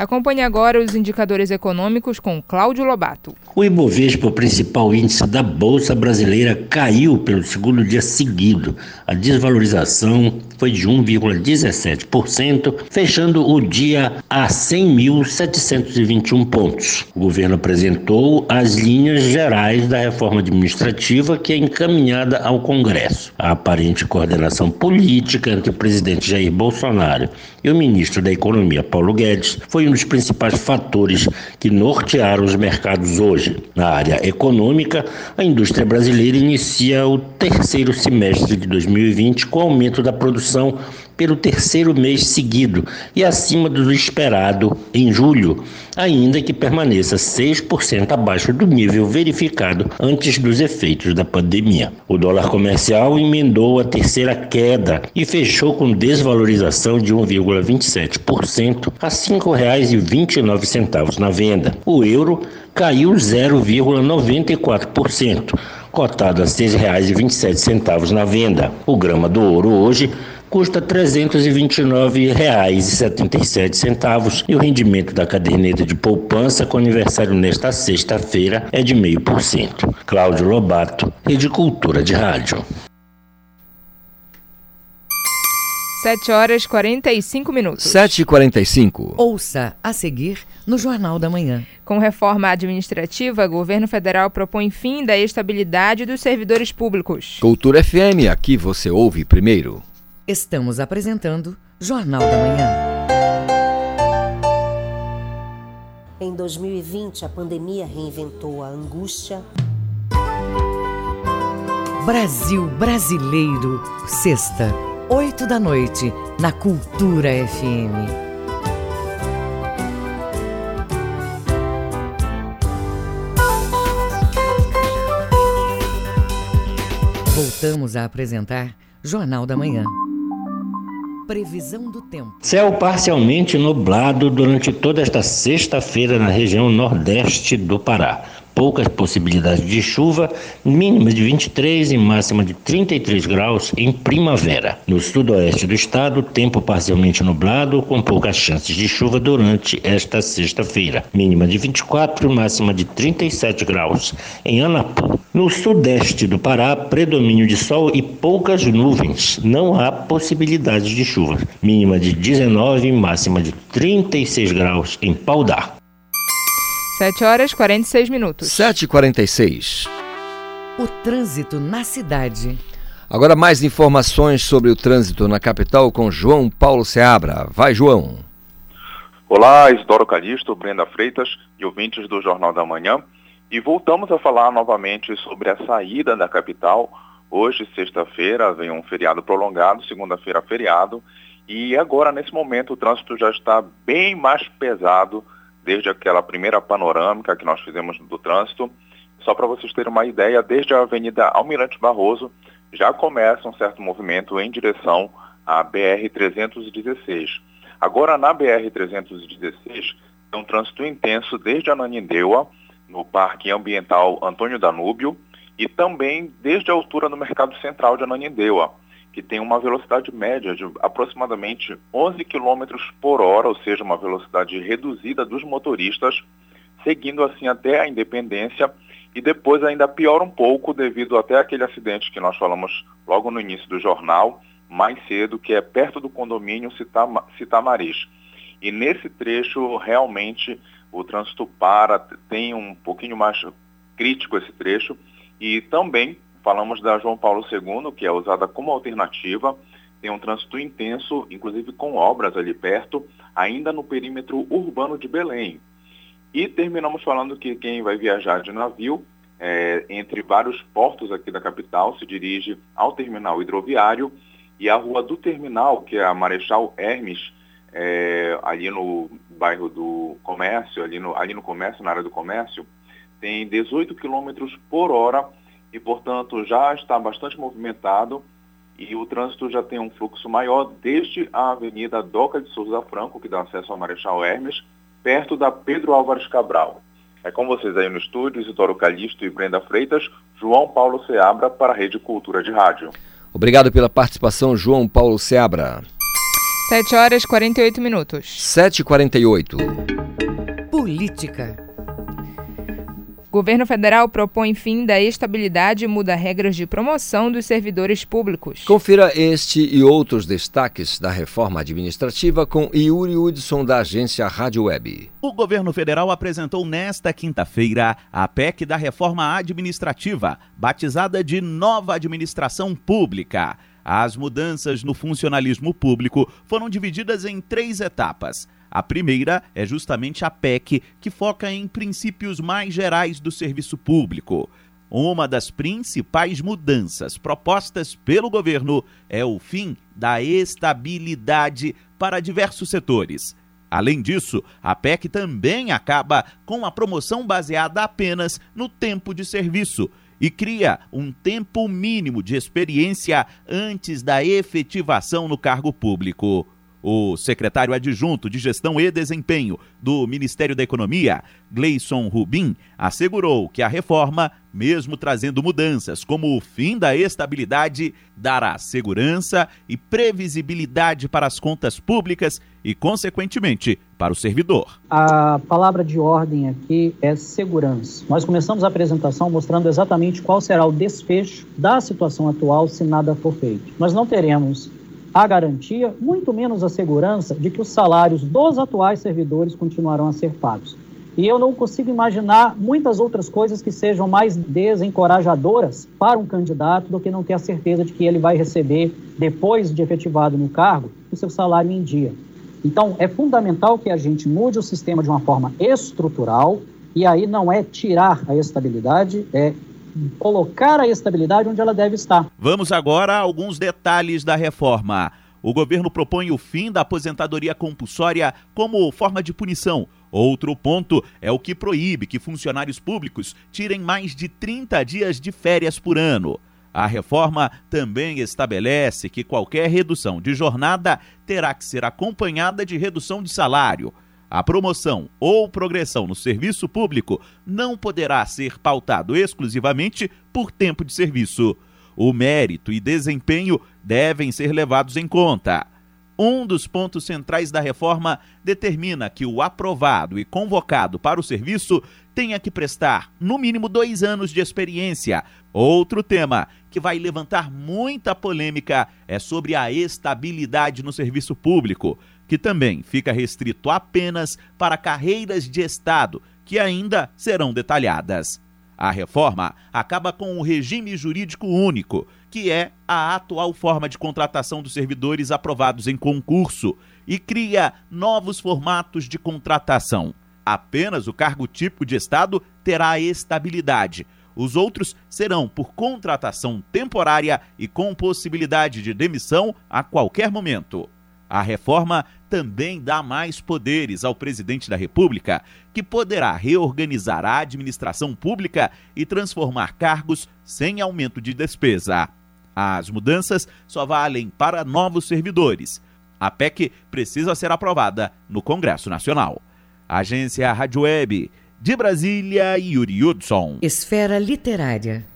S1: Acompanhe agora os indicadores econômicos com Cláudio Lobato.
S14: O Ibovespa, o principal índice da Bolsa Brasileira, caiu pelo segundo dia seguido. A desvalorização foi de 1,17%, fechando o dia a 100.721 pontos. O governo apresentou as linhas gerais da reforma administrativa que é encaminhada ao Congresso. A aparente coordenação política entre o presidente Jair Bolsonaro e o ministro da Economia, Paulo Guedes, foi um dos principais fatores que nortearam os mercados hoje. Na área econômica, a indústria brasileira inicia o terceiro semestre de 2020 com aumento da produção pelo terceiro mês seguido e acima do esperado em julho, ainda que permaneça 6% abaixo do nível verificado antes dos efeitos da pandemia. O dólar comercial emendou a terceira queda e fechou com desvalorização de 1,27% a R$ 5,29 na venda. O euro caiu 0,94%, cotado a R$ 6,27 na venda. O grama do ouro hoje custa R$ 329,77 e o rendimento da caderneta de poupança com aniversário nesta sexta-feira é de 0,5%. Cláudio Lobato, Rede Cultura de Rádio.
S1: 7 horas 45 minutos.
S2: 7 e 45
S7: Ouça a seguir no Jornal da Manhã.
S1: Com reforma administrativa, o governo federal propõe fim da estabilidade dos servidores públicos.
S2: Cultura FM, aqui você ouve primeiro.
S7: Estamos apresentando Jornal da Manhã.
S31: Em 2020, a pandemia reinventou a angústia.
S7: Brasil Brasileiro, sexta, oito da noite, na Cultura FM. Voltamos a apresentar Jornal da Manhã. Previsão do tempo.
S14: Céu parcialmente nublado durante toda esta sexta-feira na região nordeste do Pará poucas possibilidades de chuva, mínima de 23 e máxima de 33 graus em primavera. No sudoeste do estado, tempo parcialmente nublado, com poucas chances de chuva durante esta sexta-feira. Mínima de 24 e máxima de 37 graus em Anapu. No sudeste do Pará, predomínio de sol e poucas nuvens. Não há possibilidade de chuva. Mínima de 19 e máxima de 36 graus em Paudar.
S1: 7 horas 46 minutos.
S2: 7 e 46
S7: O trânsito na cidade.
S2: Agora mais informações sobre o trânsito na capital com João Paulo Seabra. Vai, João.
S13: Olá, Isidoro Calixto, Brenda Freitas e ouvintes do Jornal da Manhã. E voltamos a falar novamente sobre a saída da capital. Hoje, sexta-feira, vem um feriado prolongado, segunda-feira feriado. E agora, nesse momento, o trânsito já está bem mais pesado desde aquela primeira panorâmica que nós fizemos do trânsito. Só para vocês terem uma ideia, desde a Avenida Almirante Barroso já começa um certo movimento em direção à BR-316. Agora, na BR-316, tem um trânsito intenso desde a Nanindeua, no Parque Ambiental Antônio Danúbio, e também desde a altura do Mercado Central de Ananindeua, que tem uma velocidade média de aproximadamente 11 km por hora, ou seja, uma velocidade reduzida dos motoristas, seguindo assim até a Independência e depois ainda piora um pouco devido até aquele acidente que nós falamos logo no início do jornal, mais cedo, que é perto do condomínio Citamariz. E nesse trecho, realmente, o trânsito para, tem um pouquinho mais crítico esse trecho, e também Falamos da João Paulo II, que é usada como alternativa, tem um trânsito intenso, inclusive com obras ali perto, ainda no perímetro urbano de Belém. E terminamos falando que quem vai viajar de navio, é, entre vários portos aqui da capital, se dirige ao terminal hidroviário e a rua do terminal, que é a Marechal Hermes, é, ali no bairro do comércio, ali no, ali no comércio, na área do comércio, tem 18 km por hora e, portanto, já está bastante movimentado e o trânsito já tem um fluxo maior desde a Avenida Doca de Souza Franco, que dá acesso ao Marechal Hermes, perto da Pedro Álvares Cabral. É com vocês aí no estúdio, Isidoro Calixto e Brenda Freitas, João Paulo Seabra para a Rede Cultura de Rádio.
S2: Obrigado pela participação, João Paulo Seabra.
S1: 7 horas 48 minutos.
S2: 7h48.
S7: Política.
S1: Governo federal propõe fim da estabilidade e muda regras de promoção dos servidores públicos.
S2: Confira este e outros destaques da reforma administrativa com Yuri Hudson, da agência Rádio Web.
S29: O governo federal apresentou nesta quinta-feira a PEC da reforma administrativa, batizada de Nova Administração Pública. As mudanças no funcionalismo público foram divididas em três etapas. A primeira é justamente a PEC, que foca em princípios mais gerais do serviço público. Uma das principais mudanças propostas pelo governo é o fim da estabilidade para diversos setores. Além disso, a PEC também acaba com a promoção baseada apenas no tempo de serviço e cria um tempo mínimo de experiência antes da efetivação no cargo público. O secretário adjunto de Gestão e Desempenho do Ministério da Economia, Gleison Rubin, assegurou que a reforma, mesmo trazendo mudanças como o fim da estabilidade, dará segurança e previsibilidade para as contas públicas e, consequentemente, para o servidor.
S32: A palavra de ordem aqui é segurança. Nós começamos a apresentação mostrando exatamente qual será o desfecho da situação atual se nada for feito. Nós não teremos a garantia, muito menos a segurança, de que os salários dos atuais servidores continuarão a ser pagos. E eu não consigo imaginar muitas outras coisas que sejam mais desencorajadoras para um candidato do que não ter a certeza de que ele vai receber, depois de efetivado no cargo, o seu salário em dia. Então, é fundamental que a gente mude o sistema de uma forma estrutural, e aí não é tirar a estabilidade, é colocar a estabilidade onde ela deve estar.
S29: Vamos agora a alguns detalhes da reforma. O governo propõe o fim da aposentadoria compulsória como forma de punição. Outro ponto é o que proíbe que funcionários públicos tirem mais de 30 dias de férias por ano. A reforma também estabelece que qualquer redução de jornada terá que ser acompanhada de redução de salário. A promoção ou progressão no serviço público não poderá ser pautado exclusivamente por tempo de serviço. O mérito e desempenho devem ser levados em conta. Um dos pontos centrais da reforma determina que o aprovado e convocado para o serviço tenha que prestar, no mínimo, dois anos de experiência. Outro tema que vai levantar muita polêmica é sobre a estabilidade no serviço público que também fica restrito apenas para carreiras de Estado, que ainda serão detalhadas. A reforma acaba com o regime jurídico único, que é a atual forma de contratação dos servidores aprovados em concurso, e cria novos formatos de contratação. Apenas o cargo típico de Estado terá estabilidade. Os outros serão por contratação temporária e com possibilidade de demissão a qualquer momento. A reforma também dá mais poderes ao presidente da República, que poderá reorganizar a administração pública e transformar cargos sem aumento de despesa. As mudanças só valem para novos servidores. A PEC precisa ser aprovada no Congresso Nacional. Agência Rádio Web, de Brasília, Yuri Hudson.
S7: Esfera Literária.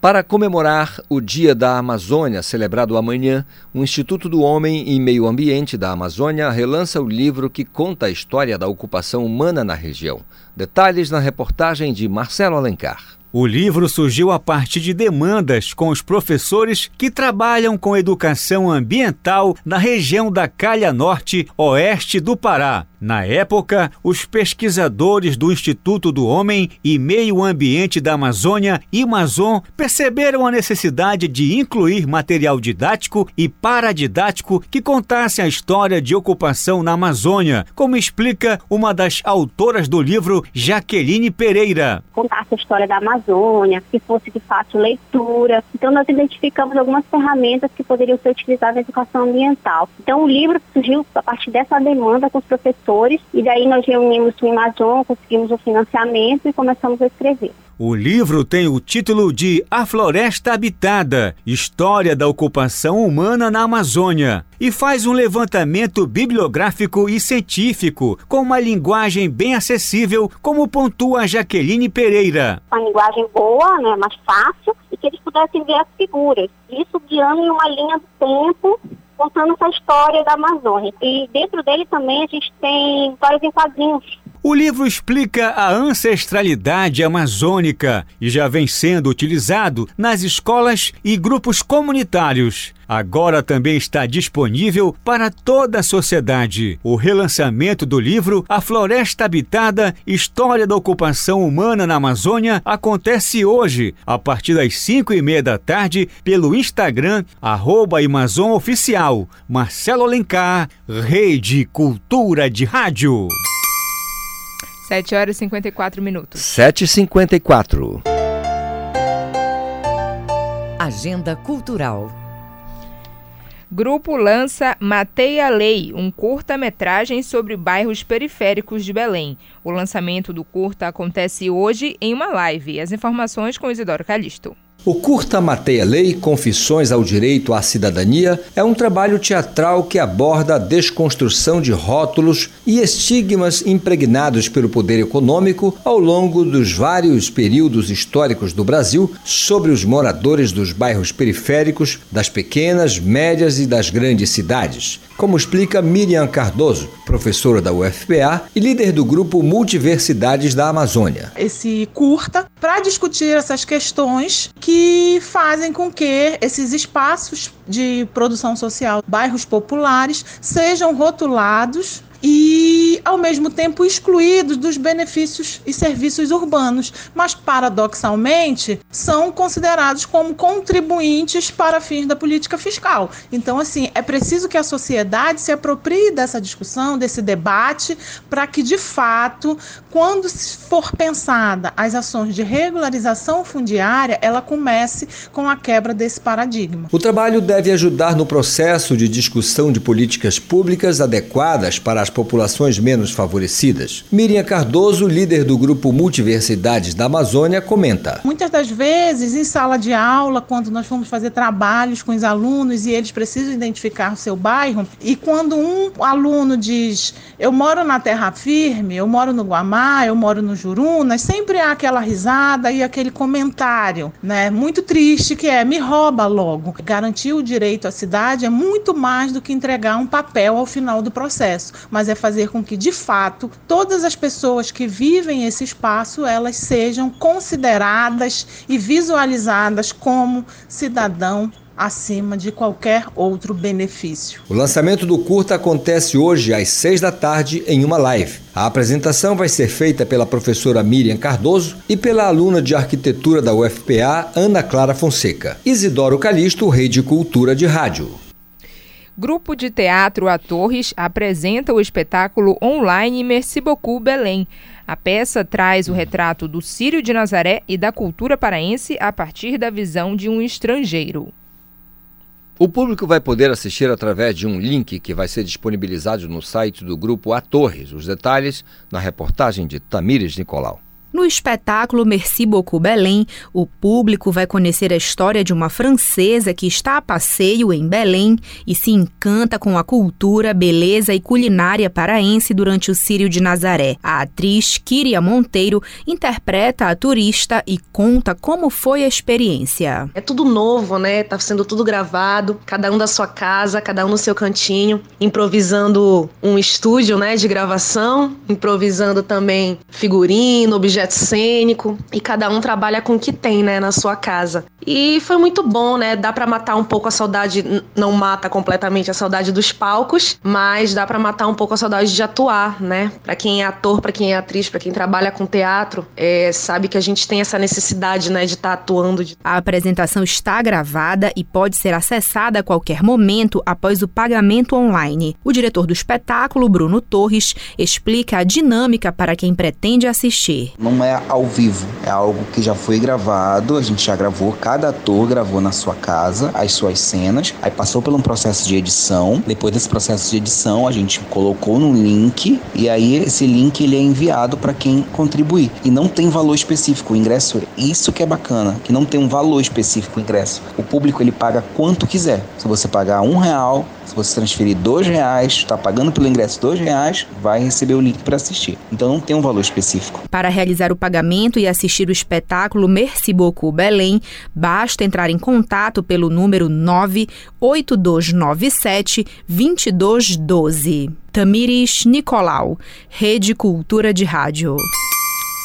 S2: Para comemorar o Dia da Amazônia, celebrado amanhã, o Instituto do Homem e Meio Ambiente da Amazônia relança o livro que conta a história da ocupação humana na região. Detalhes na reportagem de Marcelo Alencar.
S33: O livro surgiu a partir de demandas com os professores que trabalham com educação ambiental na região da Calha Norte, oeste do Pará. Na época, os pesquisadores do Instituto do Homem e Meio Ambiente da Amazônia, Amazon, perceberam a necessidade de incluir material didático e paradidático que contasse a história de ocupação na Amazônia, como explica uma das autoras do livro, Jaqueline Pereira.
S34: Contasse a história da Amazônia, que fosse de fácil leitura. Então, nós identificamos algumas ferramentas que poderiam ser utilizadas na educação ambiental. Então, o livro surgiu a partir dessa demanda com os professores e daí nós reunimos o Amazon, conseguimos o financiamento e começamos a escrever.
S33: O livro tem o título de A Floresta Habitada História da Ocupação Humana na Amazônia e faz um levantamento bibliográfico e científico com uma linguagem bem acessível, como pontua Jaqueline Pereira.
S34: Uma linguagem boa, né, mais fácil e que eles pudessem ver as figuras. Isso guiando em uma linha do tempo contando essa história da Amazônia. E dentro dele também a gente tem histórias em quadrinhos
S3: o livro explica a ancestralidade amazônica e já vem sendo utilizado nas escolas e grupos comunitários. Agora também está disponível para toda a sociedade. O relançamento do livro A Floresta Habitada História da Ocupação Humana na Amazônia acontece hoje, a partir das 5 e meia da tarde, pelo Instagram, arroba Amazon Oficial. Marcelo Alencar, Rede Cultura de Rádio.
S1: 7 horas e 54 minutos.
S2: 7 e 54
S7: Agenda Cultural.
S1: Grupo lança Mateia Lei, um curta-metragem sobre bairros periféricos de Belém. O lançamento do curta acontece hoje em uma live. As informações com Isidoro Calixto.
S2: O curta Mateia Lei, Confissões ao Direito à Cidadania, é um trabalho teatral que aborda a desconstrução de rótulos e estigmas impregnados pelo poder econômico ao longo dos vários períodos históricos do Brasil sobre os moradores dos bairros periféricos, das pequenas, médias e das grandes cidades como explica Miriam Cardoso, professora da UFPA e líder do grupo Multiversidades da Amazônia.
S35: Esse curta para discutir essas questões que fazem com que esses espaços de produção social, bairros populares, sejam rotulados e, ao mesmo tempo, excluídos dos benefícios e serviços urbanos, mas, paradoxalmente, são considerados como contribuintes para fins da política fiscal. Então, assim, é preciso que a sociedade se aproprie dessa discussão, desse debate, para que, de fato, quando for pensada as ações de regularização fundiária, ela comece com a quebra desse paradigma.
S2: O trabalho deve ajudar no processo de discussão de políticas públicas adequadas para as populações menos favorecidas. Miriam Cardoso, líder do grupo Multiversidades da Amazônia, comenta.
S35: Muitas das vezes, em sala de aula, quando nós vamos fazer trabalhos com os alunos e eles precisam identificar o seu bairro, e quando um aluno diz: Eu moro na terra firme, eu moro no Guamá, eu moro no Jurunas, sempre há aquela risada e aquele comentário, né? Muito triste que é: me rouba logo. Garantir o direito à cidade é muito mais do que entregar um papel ao final do processo mas é fazer com que, de fato, todas as pessoas que vivem esse espaço, elas sejam consideradas e visualizadas como cidadão acima de qualquer outro benefício.
S2: O lançamento do curta acontece hoje às seis da tarde em uma live. A apresentação vai ser feita pela professora Miriam Cardoso e pela aluna de arquitetura da UFPA, Ana Clara Fonseca. Isidoro Calixto, Rede Cultura de Rádio.
S1: Grupo de Teatro A Torres apresenta o espetáculo online Merci Beaucoup Belém. A peça traz o retrato do Sírio de Nazaré e da cultura paraense a partir da visão de um estrangeiro.
S2: O público vai poder assistir através de um link que vai ser disponibilizado no site do grupo A Torres. Os detalhes na reportagem de Tamires Nicolau.
S5: No espetáculo Merci Beaucoup Belém, o público vai conhecer a história de uma francesa que está a passeio em Belém e se encanta com a cultura, beleza e culinária paraense durante o Círio de Nazaré. A atriz Kiria Monteiro interpreta a turista e conta como foi a experiência.
S19: É tudo novo, né? Tá sendo tudo gravado, cada um da sua casa, cada um no seu cantinho, improvisando um estúdio, né, de gravação, improvisando também figurino, objetos projeto cênico e cada um trabalha com o que tem, né, na sua casa. E foi muito bom, né? Dá para matar um pouco a saudade, não mata completamente a saudade dos palcos, mas dá para matar um pouco a saudade de atuar, né? Para quem é ator, para quem é atriz, para quem trabalha com teatro, é, sabe que a gente tem essa necessidade, né, de estar tá atuando.
S5: A apresentação está gravada e pode ser acessada a qualquer momento após o pagamento online. O diretor do espetáculo, Bruno Torres, explica a dinâmica para quem pretende assistir
S15: não é ao vivo, é algo que já foi gravado, a gente já gravou, cada ator gravou na sua casa as suas cenas, aí passou por um processo de edição, depois desse processo de edição a gente colocou no link e aí esse link ele é enviado para quem contribuir e não tem valor específico o ingresso, isso que é bacana, que não tem um valor específico o ingresso, o público ele paga quanto quiser, se você pagar um real se você transferir dois reais, está pagando pelo ingresso dois reais, vai receber o link para assistir. Então não tem um valor específico.
S5: Para realizar realizar o pagamento e assistir o espetáculo Merci Beaucoup Belém, basta entrar em contato pelo número 98297 2212. Tamires Nicolau, Rede Cultura de Rádio.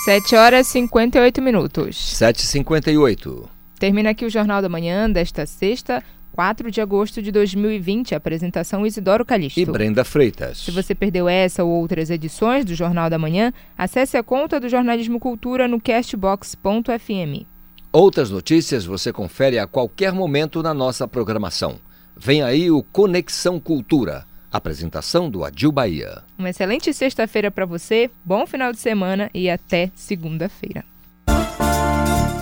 S1: 7 horas e 58 minutos.
S2: 7h58.
S1: Termina aqui o Jornal da Manhã desta sexta, 4 de agosto de 2020. Apresentação Isidoro Calixto.
S2: E Brenda Freitas.
S1: Se você perdeu essa ou outras edições do Jornal da Manhã, acesse a conta do Jornalismo Cultura no castbox.fm.
S2: Outras notícias você confere a qualquer momento na nossa programação. Vem aí o Conexão Cultura. Apresentação do Adil Bahia.
S1: Uma excelente sexta-feira para você, bom final de semana e até segunda-feira.